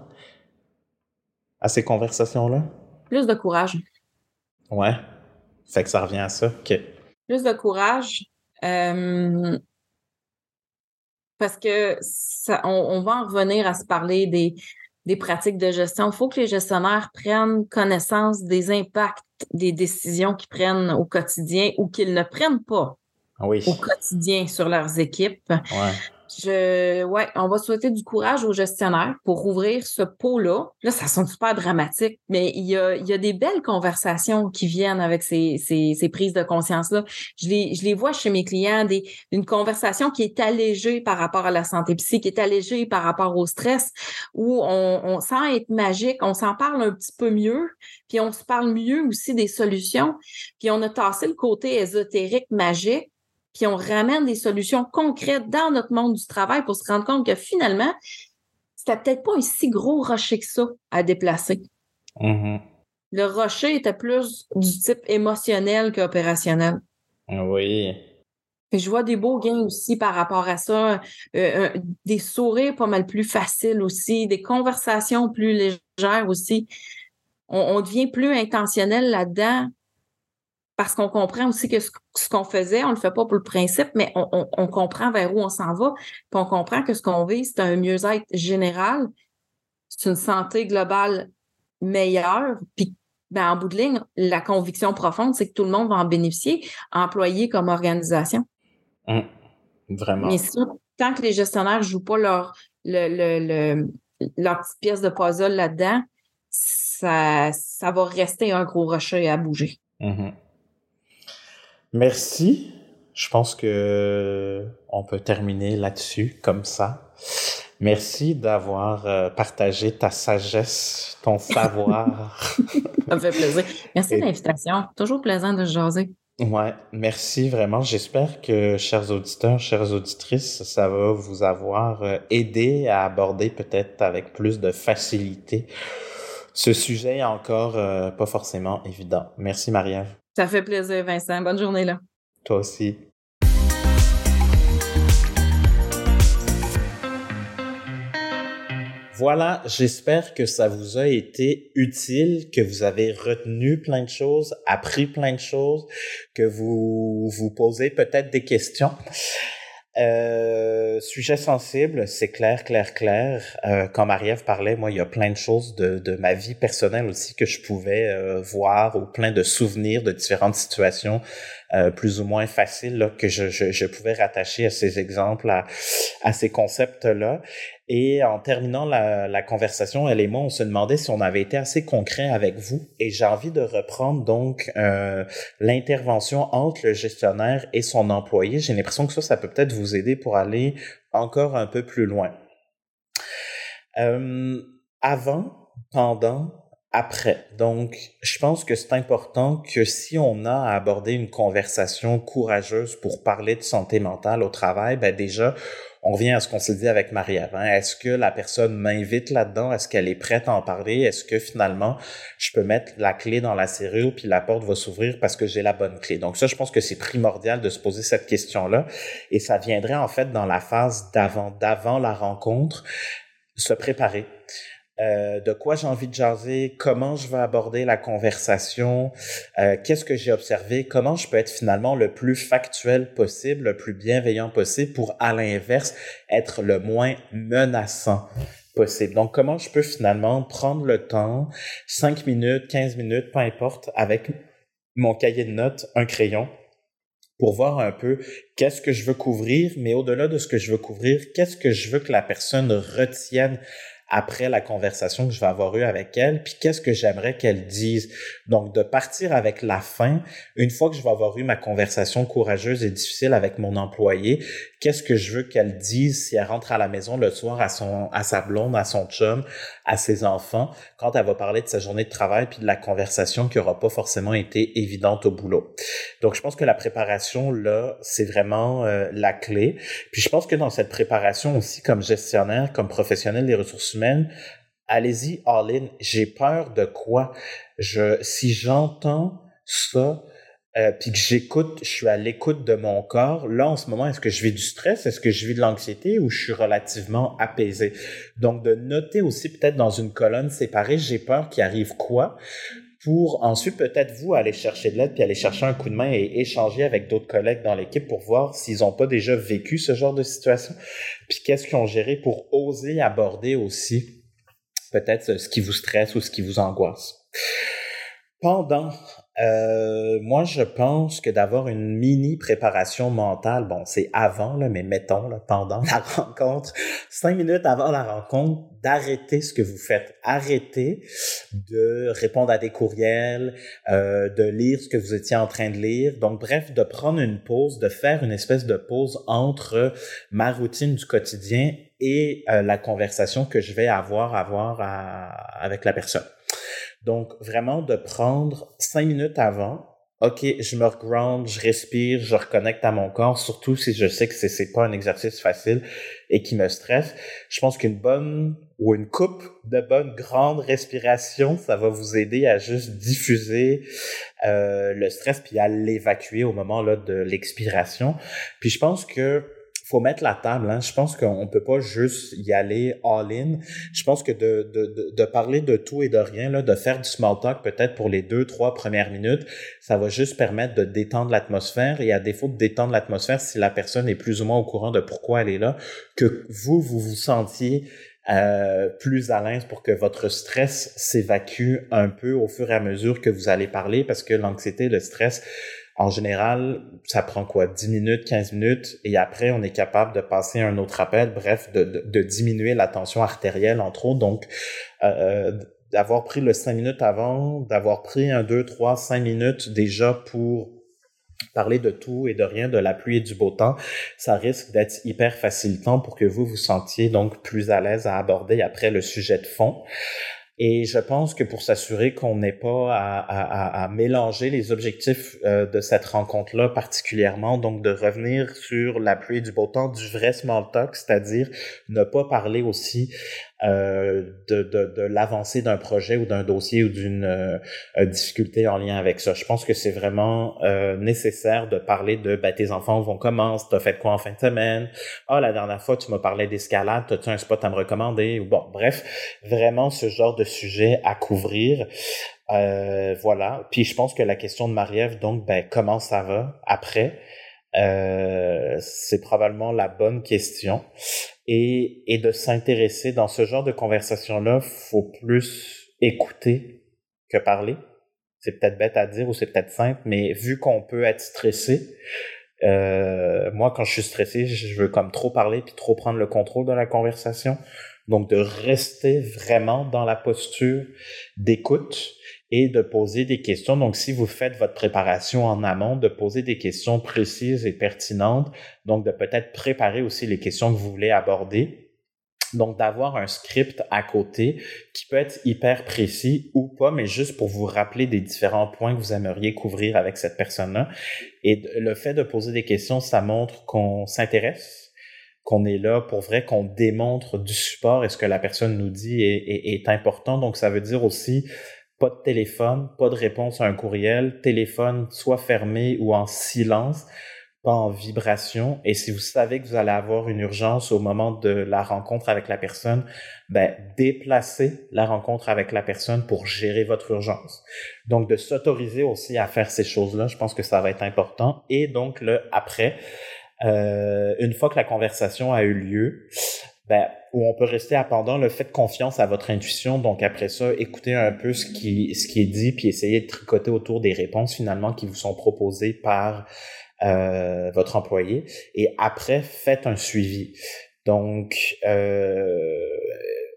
à ces conversations-là? Plus de courage. Ouais. Fait que ça revient à ça. Plus de courage. Euh, parce que ça, on, va en revenir à se parler des, des pratiques de gestion. Il faut que les gestionnaires prennent connaissance des impacts des décisions qu'ils prennent au quotidien ou qu'ils ne prennent pas ah au quotidien sur leurs équipes. Je, ouais, on va souhaiter du courage aux gestionnaires pour ouvrir ce pot-là. Là, ça sonne super dramatique, mais il y a, il y a des belles conversations qui viennent avec ces, ces, ces prises de conscience-là. Je les, je les vois chez mes clients, des, une conversation qui est allégée par rapport à la santé psy, qui est allégée par rapport au stress, où on, on sent être magique, on s'en parle un petit peu mieux, puis on se parle mieux aussi des solutions, puis on a tassé le côté ésotérique, magique, puis on ramène des solutions concrètes dans notre monde du travail pour se rendre compte que finalement, c'était peut-être pas un si gros rocher que ça à déplacer. Mm-hmm. Le rocher était plus du type émotionnel qu'opérationnel. Oui. Et je vois des beaux gains aussi par rapport à ça, euh, des sourires pas mal plus faciles aussi, des conversations plus légères aussi. On, on devient plus intentionnel là-dedans parce qu'on comprend aussi que ce, qu'on faisait, on le fait pas pour le principe, mais on, comprend vers où on s'en va, puis on comprend que ce qu'on vit, c'est un mieux-être général, c'est une santé globale meilleure, puis ben, en bout de ligne, la conviction profonde, c'est que tout le monde va en bénéficier, employés comme organisation. Hum, vraiment. Mais tant que les gestionnaires ne jouent pas leur, le, leur petite pièce de puzzle là-dedans, ça, ça va rester un gros rocher à bouger. Hum, Merci. Je pense que on peut terminer là-dessus comme ça. Merci d'avoir euh, partagé ta sagesse, ton savoir. ça me fait plaisir. Merci de l'invitation. Toujours plaisant de jaser. Ouais, merci vraiment. J'espère que, chers auditeurs, chères auditrices, ça va vous avoir euh, aidé à aborder peut-être avec plus de facilité ce sujet encore euh, pas forcément évident. Merci, Marie-Ève. Ça fait plaisir, Vincent. Bonne journée là. Toi aussi. Voilà, j'espère que ça vous a été utile, que vous avez retenu plein de choses, appris plein de choses, que vous vous posez peut-être des questions. Euh, sujet sensible, c'est clair, clair, clair. Euh, quand Marie-Ève parlait, moi, il y a plein de choses de, de ma vie personnelle aussi que je pouvais euh, voir ou plein de souvenirs de différentes situations euh, plus ou moins faciles là, que je, je, je, pouvais rattacher à ces exemples, à, à ces concepts-là. Et en terminant la, la, conversation, elle et moi, on se demandait si on avait été assez concret avec vous. Et j'ai envie de reprendre donc euh, l'intervention entre le gestionnaire et son employé. J'ai l'impression que ça, ça peut peut-être vous aider pour aller encore un peu plus loin. Euh, avant, pendant, après. Donc, je pense que c'est important que si on a à aborder une conversation courageuse pour parler de santé mentale au travail, ben déjà, on revient à ce qu'on s'est dit avec Marie avant. Est-ce que la personne m'invite là-dedans? Est-ce qu'elle est prête à en parler? Est-ce que finalement, je peux mettre la clé dans la serrure puis la porte va s'ouvrir parce que j'ai la bonne clé? Donc ça, je pense que c'est primordial de se poser cette question-là. Et ça viendrait en fait dans la phase d'avant, d'avant la rencontre, se préparer. Euh, de quoi j'ai envie de jaser, comment je vais aborder la conversation, euh, qu'est-ce que j'ai observé, comment je peux être finalement le plus factuel possible, le plus bienveillant possible pour, à l'inverse, être le moins menaçant possible. Donc, comment je peux finalement prendre le temps, 5 minutes, 15 minutes, peu importe, avec mon cahier de notes, un crayon, pour voir un peu qu'est-ce que je veux couvrir, mais au-delà de ce que je veux couvrir, qu'est-ce que je veux que la personne retienne après la conversation que je vais avoir eue avec elle, puis qu'est-ce que j'aimerais qu'elle dise. Donc, de partir avec la fin, une fois que je vais avoir eu ma conversation courageuse et difficile avec mon employé, qu'est-ce que je veux qu'elle dise si elle rentre à la maison le soir à son, à sa blonde, à son chum, à ses enfants, quand elle va parler de sa journée de travail puis de la conversation qui aura pas forcément été évidente au boulot. Donc, je pense que la préparation, là, c'est vraiment euh, la clé. Puis, je pense que dans cette préparation aussi, comme gestionnaire, comme professionnel des ressources humaines, allez-y all-in. J'ai peur de quoi? Je, si j'entends ça, euh, puis que j'écoute, je suis à l'écoute de mon corps. Là, en ce moment, est-ce que je vis du stress? Est-ce que je vis de l'anxiété ou je suis relativement apaisé? Donc, de noter aussi peut-être dans une colonne séparée, j'ai peur qu'il arrive quoi? Pour ensuite peut-être vous aller chercher de l'aide puis aller chercher un coup de main et échanger avec d'autres collègues dans l'équipe pour voir s'ils n'ont pas déjà vécu ce genre de situation. Puis qu'est-ce qu'ils ont géré pour oser aborder aussi peut-être ce qui vous stresse ou ce qui vous angoisse? Pendant Euh, moi, je pense que d'avoir une mini préparation mentale, bon, c'est avant, là, mais mettons, là, pendant la rencontre, cinq minutes avant la rencontre, d'arrêter ce que vous faites. Arrêtez de répondre à des courriels, euh, de lire ce que vous étiez en train de lire. Donc, bref, de prendre une pause, de faire une espèce de pause entre ma routine du quotidien et euh, la conversation que je vais avoir, avoir avec la personne. Donc, vraiment de prendre cinq minutes avant, OK, je me reground, je respire, je reconnecte à mon corps, surtout si je sais que c'est, c'est pas un exercice facile et qui me stresse. Je pense qu'une bonne ou une coupe de bonnes grandes respirations, ça va vous aider à juste diffuser euh, le stress puis à l'évacuer au moment là de l'expiration. Puis je pense que faut mettre la table. Hein. Je pense qu'on peut pas juste y aller all-in. Je pense que de, de, de, parler de tout et de rien, là, de faire du small talk peut-être pour les deux, trois premières minutes, ça va juste permettre de détendre l'atmosphère. Et à défaut de détendre l'atmosphère, si la personne est plus ou moins au courant de pourquoi elle est là, que vous, vous vous sentiez euh, plus à l'aise pour que votre stress s'évacue un peu au fur et à mesure que vous allez parler, parce que l'anxiété, le stress, en général, ça prend quoi? 10 minutes, 15 minutes, et après, on est capable de passer un autre appel, bref, de, diminuer la tension artérielle, entre autres. Donc, euh, euh d'avoir pris le 5 minutes avant, d'avoir pris un 2, 3, 5 minutes déjà pour parler de tout et de rien, de la pluie et du beau temps, ça risque d'être hyper facilitant pour que vous vous sentiez donc plus à l'aise à aborder après le sujet de fond. Et je pense que pour s'assurer qu'on n'ait pas à, mélanger les objectifs euh, de cette rencontre-là particulièrement, donc de revenir sur la pluie du beau temps, du vrai small talk, c'est-à-dire ne pas parler aussi euh, de, de, l'avancée d'un projet ou d'un dossier ou d'une euh, difficulté en lien avec ça. Je pense que c'est vraiment euh, nécessaire de parler de ben, tes enfants vont comment, t'as fait quoi en fin de semaine, ah la dernière fois tu m'as parlé d'escalade, t'as-tu un spot à me recommander? Ou bon bref vraiment ce genre de sujet à couvrir. Euh, voilà. Puis je pense que la question de Marie-Ève, donc, ben, comment ça va après? Euh, c'est probablement la bonne question. Et, et de s'intéresser dans ce genre de conversation-là, faut plus écouter que parler. C'est peut-être bête à dire ou c'est peut-être simple, mais vu qu'on peut être stressé, euh, moi quand je suis stressé, je veux comme trop parler puis trop prendre le contrôle de la conversation. Donc de rester vraiment dans la posture d'écoute et de poser des questions. Donc, si vous faites votre préparation en amont, de poser des questions précises et pertinentes. Donc, de peut-être préparer aussi les questions que vous voulez aborder. Donc, d'avoir un script à côté qui peut être hyper précis ou pas, mais juste pour vous rappeler des différents points que vous aimeriez couvrir avec cette personne-là. Et le fait de poser des questions, ça montre qu'on s'intéresse, qu'on est là pour vrai, qu'on démontre du support et ce que la personne nous dit est, est, important. Donc, ça veut dire aussi pas de téléphone, pas de réponse à un courriel, téléphone soit fermé ou en silence, pas en vibration. Et si vous savez que vous allez avoir une urgence au moment de la rencontre avec la personne, ben, déplacez la rencontre avec la personne pour gérer votre urgence. Donc, de s'autoriser aussi à faire ces choses-là, je pense que ça va être important. Et donc, le après, euh, une fois que la conversation a eu lieu, ben, où on peut rester pendant le fait confiance à votre intuition. Donc après ça, écoutez un peu ce qui, ce qui est dit, puis essayez de tricoter autour des réponses finalement qui vous sont proposées par euh, votre employé. Et après, faites un suivi. Donc, euh,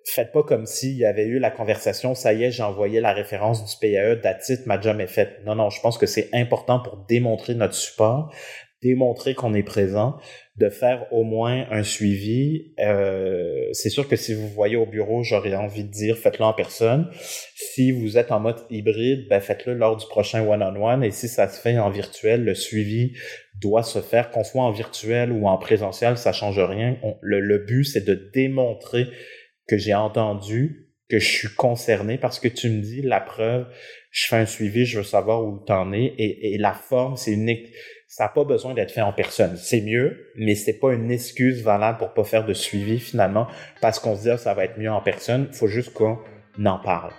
faites pas comme s'il y avait eu la conversation, ça y est, j'ai envoyé la référence du PAE, d'attitude, ma job est faite. Non, non, je pense que c'est important pour démontrer notre support, démontrer qu'on est présent, de faire au moins un suivi. Euh, c'est sûr que si vous voyez au bureau, j'aurais envie de dire faites-le en personne. Si vous êtes en mode hybride, ben faites-le lors du prochain one-on-one. Et si ça se fait en virtuel, le suivi doit se faire, qu'on soit en virtuel ou en présentiel, ça change rien. le, but, c'est de démontrer que j'ai entendu, que je suis concerné parce que tu me dis la preuve, je fais un suivi, je veux savoir où tu en es. Et, et la forme, c'est unique ça n'a pas besoin d'être fait en personne. C'est mieux, mais c'est pas une excuse valable pour pas faire de suivi finalement, parce qu'on se dit ah, ça va être mieux en personne. Il faut juste qu'on en parle.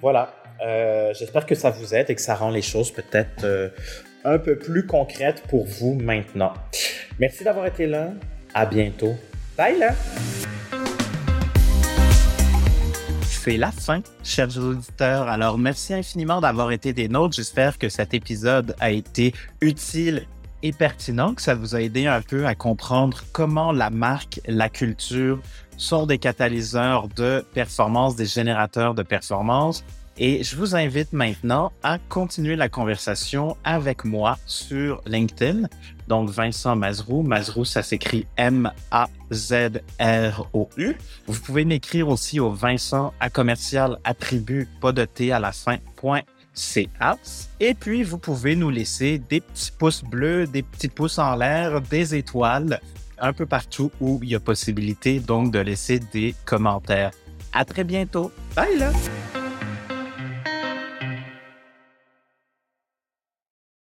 Voilà. Euh, j'espère que ça vous aide et que ça rend les choses peut-être euh, un peu plus concrètes pour vous maintenant. Merci d'avoir été là. À bientôt. Bye là. C'est la fin, chers auditeurs. Alors, merci infiniment d'avoir été des nôtres. J'espère que cet épisode a été utile et pertinent, que ça vous a aidé un peu à comprendre comment la marque, la culture sont des catalyseurs de performance, des générateurs de performance. Et je vous invite maintenant à continuer la conversation avec moi sur LinkedIn. Donc, Vincent Mazrou. Mazrou, ça s'écrit M-A-Z-R-O-U. Vous pouvez m'écrire aussi au Vincent à commercial attribut, pas de T à la fin, point. Et puis, vous pouvez nous laisser des petits pouces bleus, des petits pouces en l'air, des étoiles, un peu partout où il y a possibilité donc de laisser des commentaires. À très bientôt. Bye là!